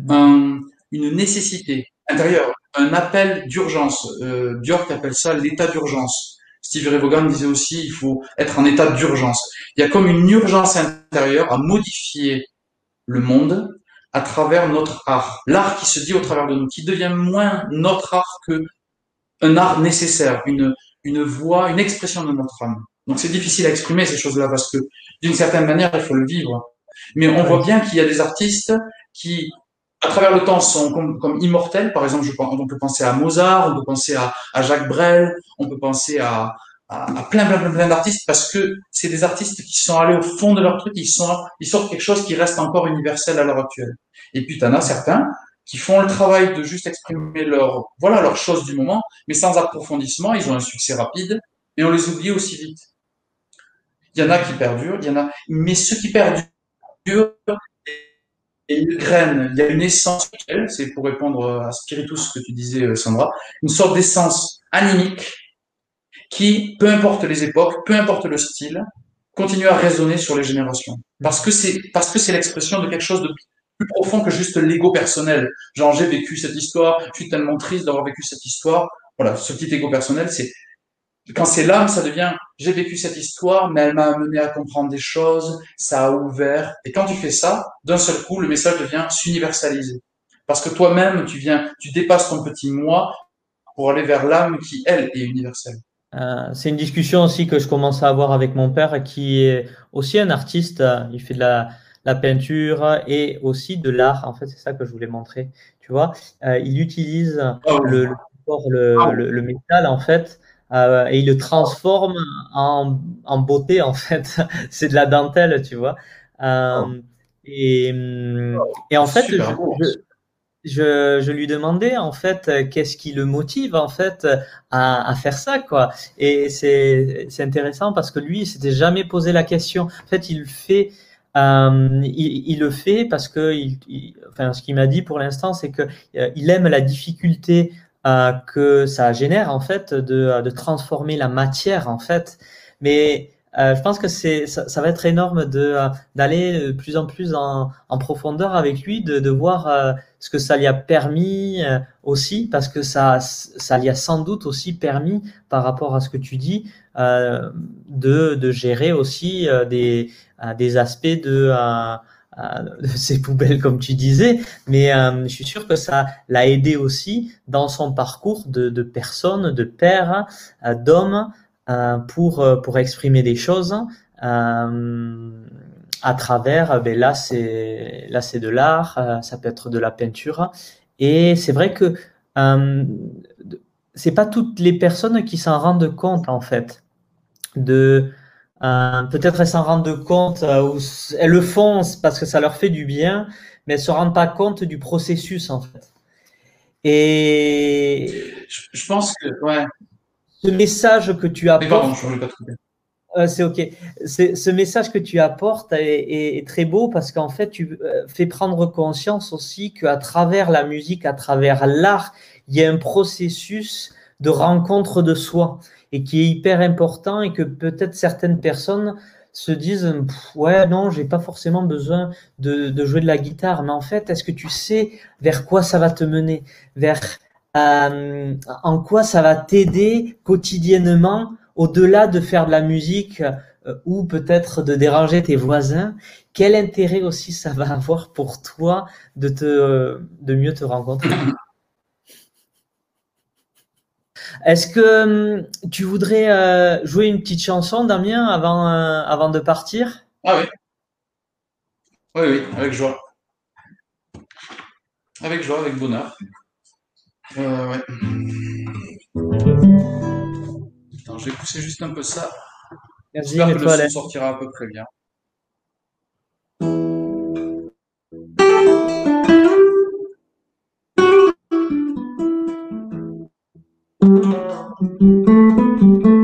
un, une nécessité intérieure, un appel d'urgence. Euh, Björk appelle ça l'état d'urgence. Steve Ray Vaughan disait aussi il faut être en état d'urgence. Il y a comme une urgence intérieure à modifier le monde à travers notre art. L'art qui se dit au travers de nous, qui devient moins notre art que un art nécessaire, une, une voix, une expression de notre âme. Donc c'est difficile à exprimer ces choses-là parce que d'une certaine manière, il faut le vivre. Mais on voit bien qu'il y a des artistes qui, à travers le temps, sont comme, immortels. Par exemple, on peut penser à Mozart, on peut penser à, à Jacques Brel, on peut penser à, à, plein, plein, plein, plein d'artistes parce que c'est des artistes qui sont allés au fond de leur truc, ils ils sortent quelque chose qui reste encore universel à l'heure actuelle. Et puis, t'en as certains qui font le travail de juste exprimer leur, voilà, leurs choses du moment, mais sans approfondissement, ils ont un succès rapide et on les oublie aussi vite. Il y en a qui perdurent, il y en a, mais ceux qui perdurent, graine, il y a une essence, c'est pour répondre à Spiritus, ce que tu disais, Sandra, une sorte d'essence animique qui, peu importe les époques, peu importe le style, continue à résonner sur les générations. Parce que c'est, parce que c'est l'expression de quelque chose de plus profond que juste l'ego personnel. Genre, j'ai vécu cette histoire, je suis tellement triste d'avoir vécu cette histoire. Voilà, ce petit ego personnel, c'est, quand c'est l'âme, ça devient, j'ai vécu cette histoire, mais elle m'a amené à comprendre des choses, ça a ouvert. Et quand tu fais ça, d'un seul coup, le message devient s'universaliser. Parce que toi-même, tu viens, tu dépasses ton petit moi pour aller vers l'âme qui, elle, est universelle. Euh, c'est une discussion aussi que je commence à avoir avec mon père qui est aussi un artiste. Il fait de la, la peinture et aussi de l'art. En fait, c'est ça que je voulais montrer. Tu vois, euh, il utilise oh. le, le, ah. le, le, métal en fait euh, et il le transforme en, en beauté en fait. c'est de la dentelle, tu vois. Euh, oh. et, et en fait, je, je, je, lui demandais en fait qu'est-ce qui le motive en fait à, à faire ça quoi. Et c'est intéressant parce que lui il s'était jamais posé la question. En fait, il fait euh, il, il, le fait parce que il, enfin ce qu'il m'a dit pour l'instant c'est que euh, il aime la difficulté euh, que ça génère en fait de, de transformer la matière en fait. Mais euh, je pense que c'est ça, ça, va être énorme de euh, d'aller de plus en plus en, en profondeur avec lui, de, de voir euh, ce que ça lui a permis euh, aussi, parce que ça ça lui a sans doute aussi permis par rapport à ce que tu dis de, de gérer aussi des des aspects de de ses poubelles, comme tu disais, mais je suis sûr que ça l'a aidé aussi dans son parcours de, de personnes, de pères, d'hommes, pour, pour exprimer des choses à travers, ben là c'est là c'est de l'art, ça peut être de la peinture, et c'est vrai que euh, c'est pas toutes les personnes qui s'en rendent compte en fait. De euh, peut-être elles s'en rendent compte euh, ou elles le font parce que ça leur fait du bien, mais elles se rendent pas compte du processus en fait. Et je, pense que ouais. Ce message que tu apportes. c'est ok. Ce message que tu apportes est, est très beau parce qu'en fait, tu fais prendre conscience aussi qu'à travers la musique, à travers l'art, il y a un processus de rencontre de soi et qui est hyper important et que peut-être certaines personnes se disent ouais non j'ai pas forcément besoin de, de, jouer de la guitare. Mais en fait est-ce que tu sais vers quoi ça va te mener? Vers euh, en quoi ça va t'aider quotidiennement au-delà de faire de la musique euh, ou peut-être de déranger tes voisins? Quel intérêt aussi ça va avoir pour toi de te de mieux te rencontrer? Est-ce que hum, tu voudrais euh, jouer une petite chanson, Damien, avant, euh, avant de partir? Ah oui. Oui, oui, avec joie. Avec joie, avec bonheur. Euh, ouais. je vais pousser juste un peu ça. J'espère que le son sortira à peu près bien. うん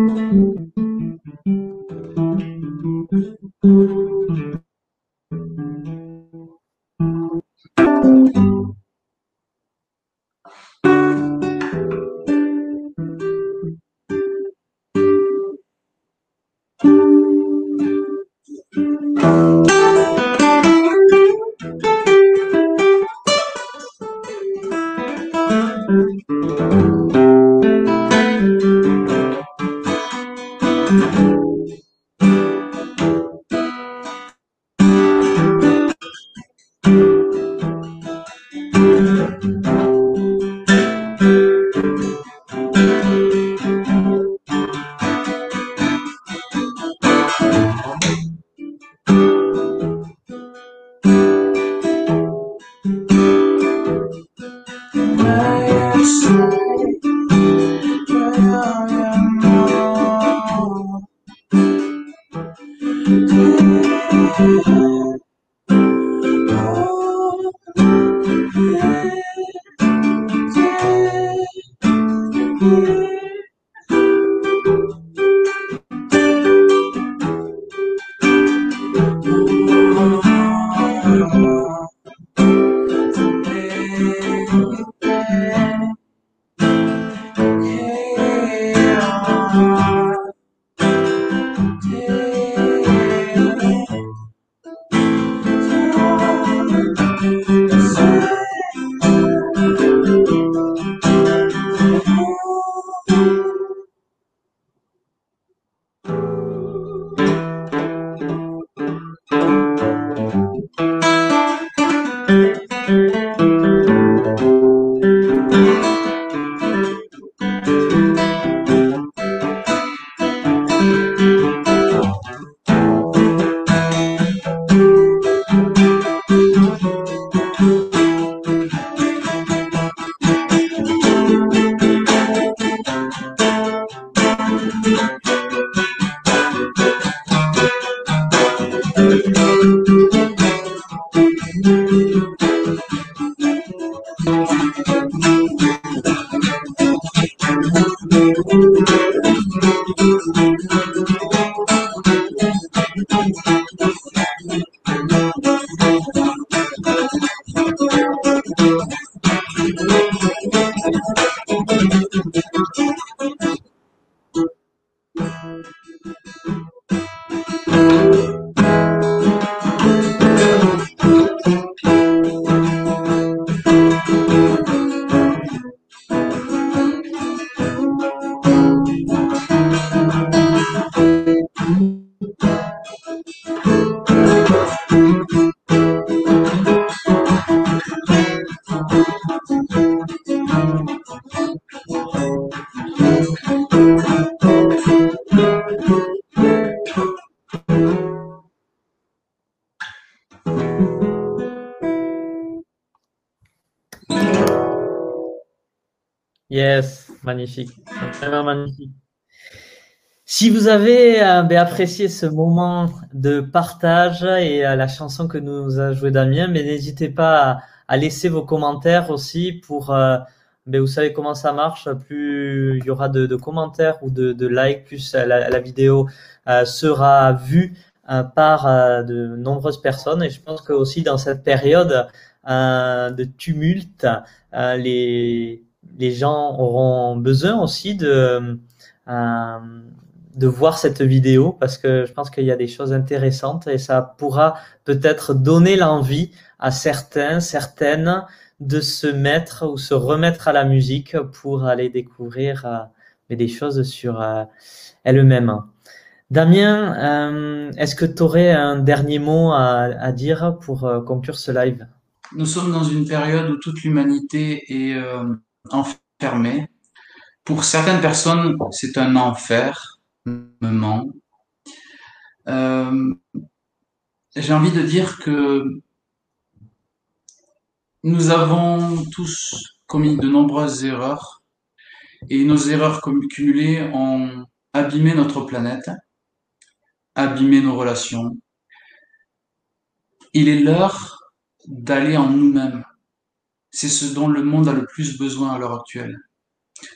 magnifique. Si vous avez euh, ben, apprécié ce moment de partage et la chanson que nous a joué Damien, mais ben, n'hésitez pas à, laisser vos commentaires aussi pour, euh, ben, vous savez comment ça marche, plus il y aura de, commentaires ou de, likes, plus la, vidéo euh, sera vue par de nombreuses personnes. Et je pense que aussi dans cette période de tumulte, les, les gens auront besoin aussi de de voir cette vidéo parce que je pense qu'il y a des choses intéressantes et ça pourra peut-être donner l'envie à certains, certaines de se mettre ou se remettre à la musique pour aller découvrir euh, des choses sur euh, elles-mêmes. Damien, euh, est-ce que tu aurais un dernier mot à, dire pour conclure ce live? Nous sommes dans une période où toute l'humanité est enfermée. Pour certaines personnes, c'est un enfer euh, j'ai envie de dire que nous avons tous commis de nombreuses erreurs et nos erreurs cumulées ont abîmé notre planète, abîmé nos relations. Il est l'heure d'aller en nous-mêmes. C'est ce dont le monde a le plus besoin à l'heure actuelle.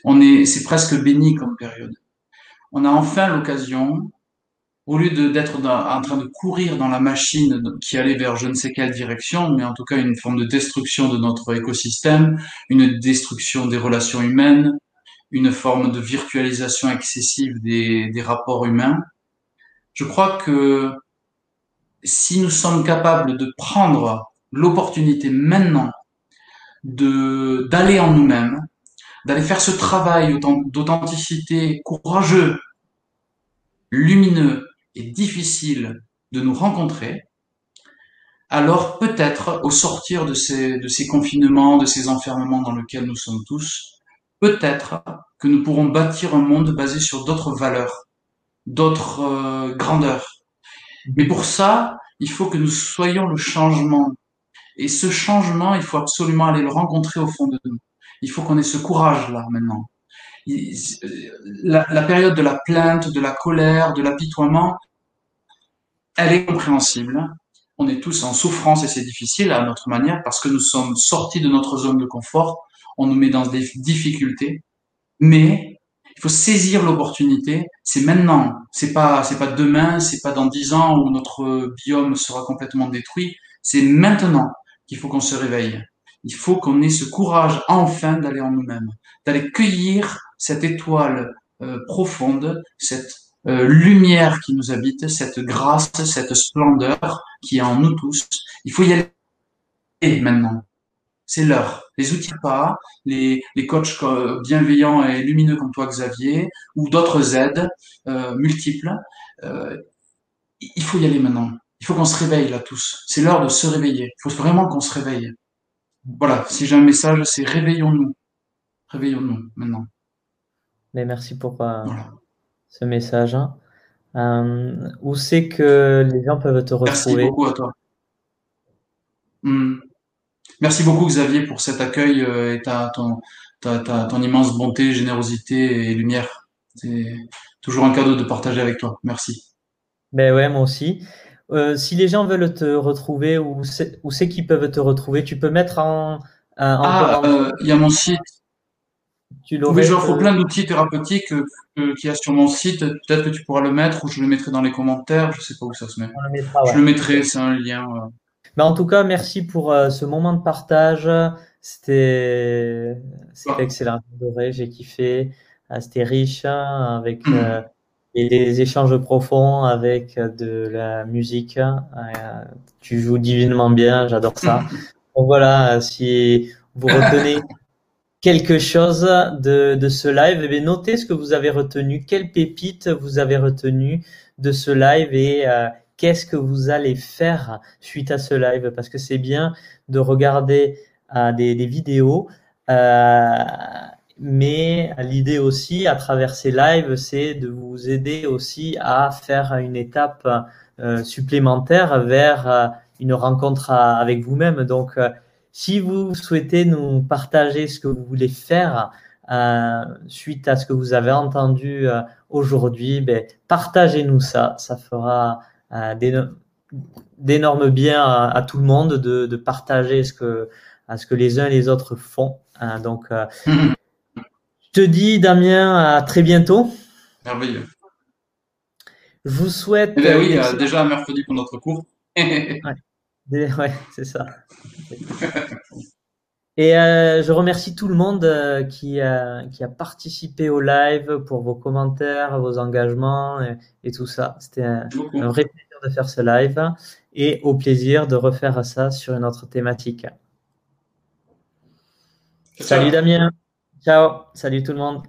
On est, c'est presque béni comme période on a enfin l'occasion, au lieu d'être en train de courir dans la machine qui allait vers je ne sais quelle direction, mais en tout cas une forme de destruction de notre écosystème, une destruction des relations humaines, une forme de virtualisation excessive des, des rapports humains, je crois que si nous sommes capables de prendre l'opportunité maintenant de d'aller en nous-mêmes, d'aller faire ce travail d'authenticité courageux, lumineux et difficile de nous rencontrer, alors peut-être au sortir de ces, de ces confinements, de ces enfermements dans lesquels nous sommes tous, peut-être que nous pourrons bâtir un monde basé sur d'autres valeurs, d'autres euh, grandeurs. Mais pour ça, il faut que nous soyons le changement. Et ce changement, il faut absolument aller le rencontrer au fond de nous. Il faut qu'on ait ce courage-là maintenant. La, la, période de la plainte, de la colère, de l'apitoiement, elle est compréhensible. On est tous en souffrance et c'est difficile à notre manière parce que nous sommes sortis de notre zone de confort. On nous met dans des difficultés. Mais il faut saisir l'opportunité. C'est maintenant. C'est pas, c'est pas demain. C'est pas dans dix ans où notre biome sera complètement détruit. C'est maintenant qu'il faut qu'on se réveille il faut qu'on ait ce courage enfin d'aller en nous-mêmes, d'aller cueillir cette étoile euh, profonde, cette euh, lumière qui nous habite, cette grâce, cette splendeur qui est en nous tous. Il faut y aller maintenant. C'est l'heure. Les outils pas, les, les coachs bienveillants et lumineux comme toi Xavier, ou d'autres aides euh, multiples. il faut y aller maintenant. Il faut qu'on se réveille là tous. C'est l'heure de se réveiller. Il faut vraiment qu'on se réveille voilà, si j'ai un message, c'est réveillons-nous. Réveillons-nous maintenant. Mais merci pour euh, ce message. Euh, où c'est que les gens peuvent te retrouver? Merci beaucoup à toi. Hmm. Merci beaucoup Xavier pour cet accueil euh, et ta, ton, ta, ton immense bonté, générosité et lumière. C'est toujours un cadeau de partager avec toi. Merci. Ben ouais, moi aussi. Euh, si les gens veulent te retrouver, où c'est qu'ils peuvent te retrouver Tu peux mettre en. ah, euh, il y a mon site. Tu oui, j'offre plein d'outils thérapeutiques qu'il y a sur mon site. Peut-être que tu pourras le mettre ou je le mettrai dans les commentaires. Je sais pas où ça se met. Je le mettrai, c'est un lien. Mais en tout cas, merci pour euh, ce moment de partage. C'était excellent. J'ai kiffé. C'était riche hein, avec. Mmh et des échanges profonds avec de la musique. Euh, tu joues divinement bien, j'adore ça. Donc voilà, si vous retenez quelque chose de, de ce live, eh notez ce que vous avez retenu, quelle pépite vous avez retenu de ce live et euh, qu'est-ce que vous allez faire suite à ce live, parce que c'est bien de regarder euh, des, des, vidéos. Mais l'idée aussi à travers ces lives, c'est de vous aider aussi à faire une étape euh, supplémentaire vers euh, une rencontre avec vous-même. Donc, euh, si vous souhaitez nous partager ce que vous voulez faire suite à ce que vous avez entendu aujourd'hui, ben, partagez-nous ça. Ça fera d'énormes biens à, tout le monde de, partager ce que, les uns et les autres font. donc, je te dis, Damien, à très bientôt. Merveilleux. Je vous souhaite. Eh ben oui, euh, déjà mercredi pour notre cours. ouais, ouais c'est ça. Et euh, je remercie tout le monde euh, qui, qui, a participé au live pour vos commentaires, vos engagements et, tout ça. C'était un, vrai plaisir de faire ce live et au plaisir de refaire ça sur une autre thématique. Salut Damien. Ciao. Salut tout le monde.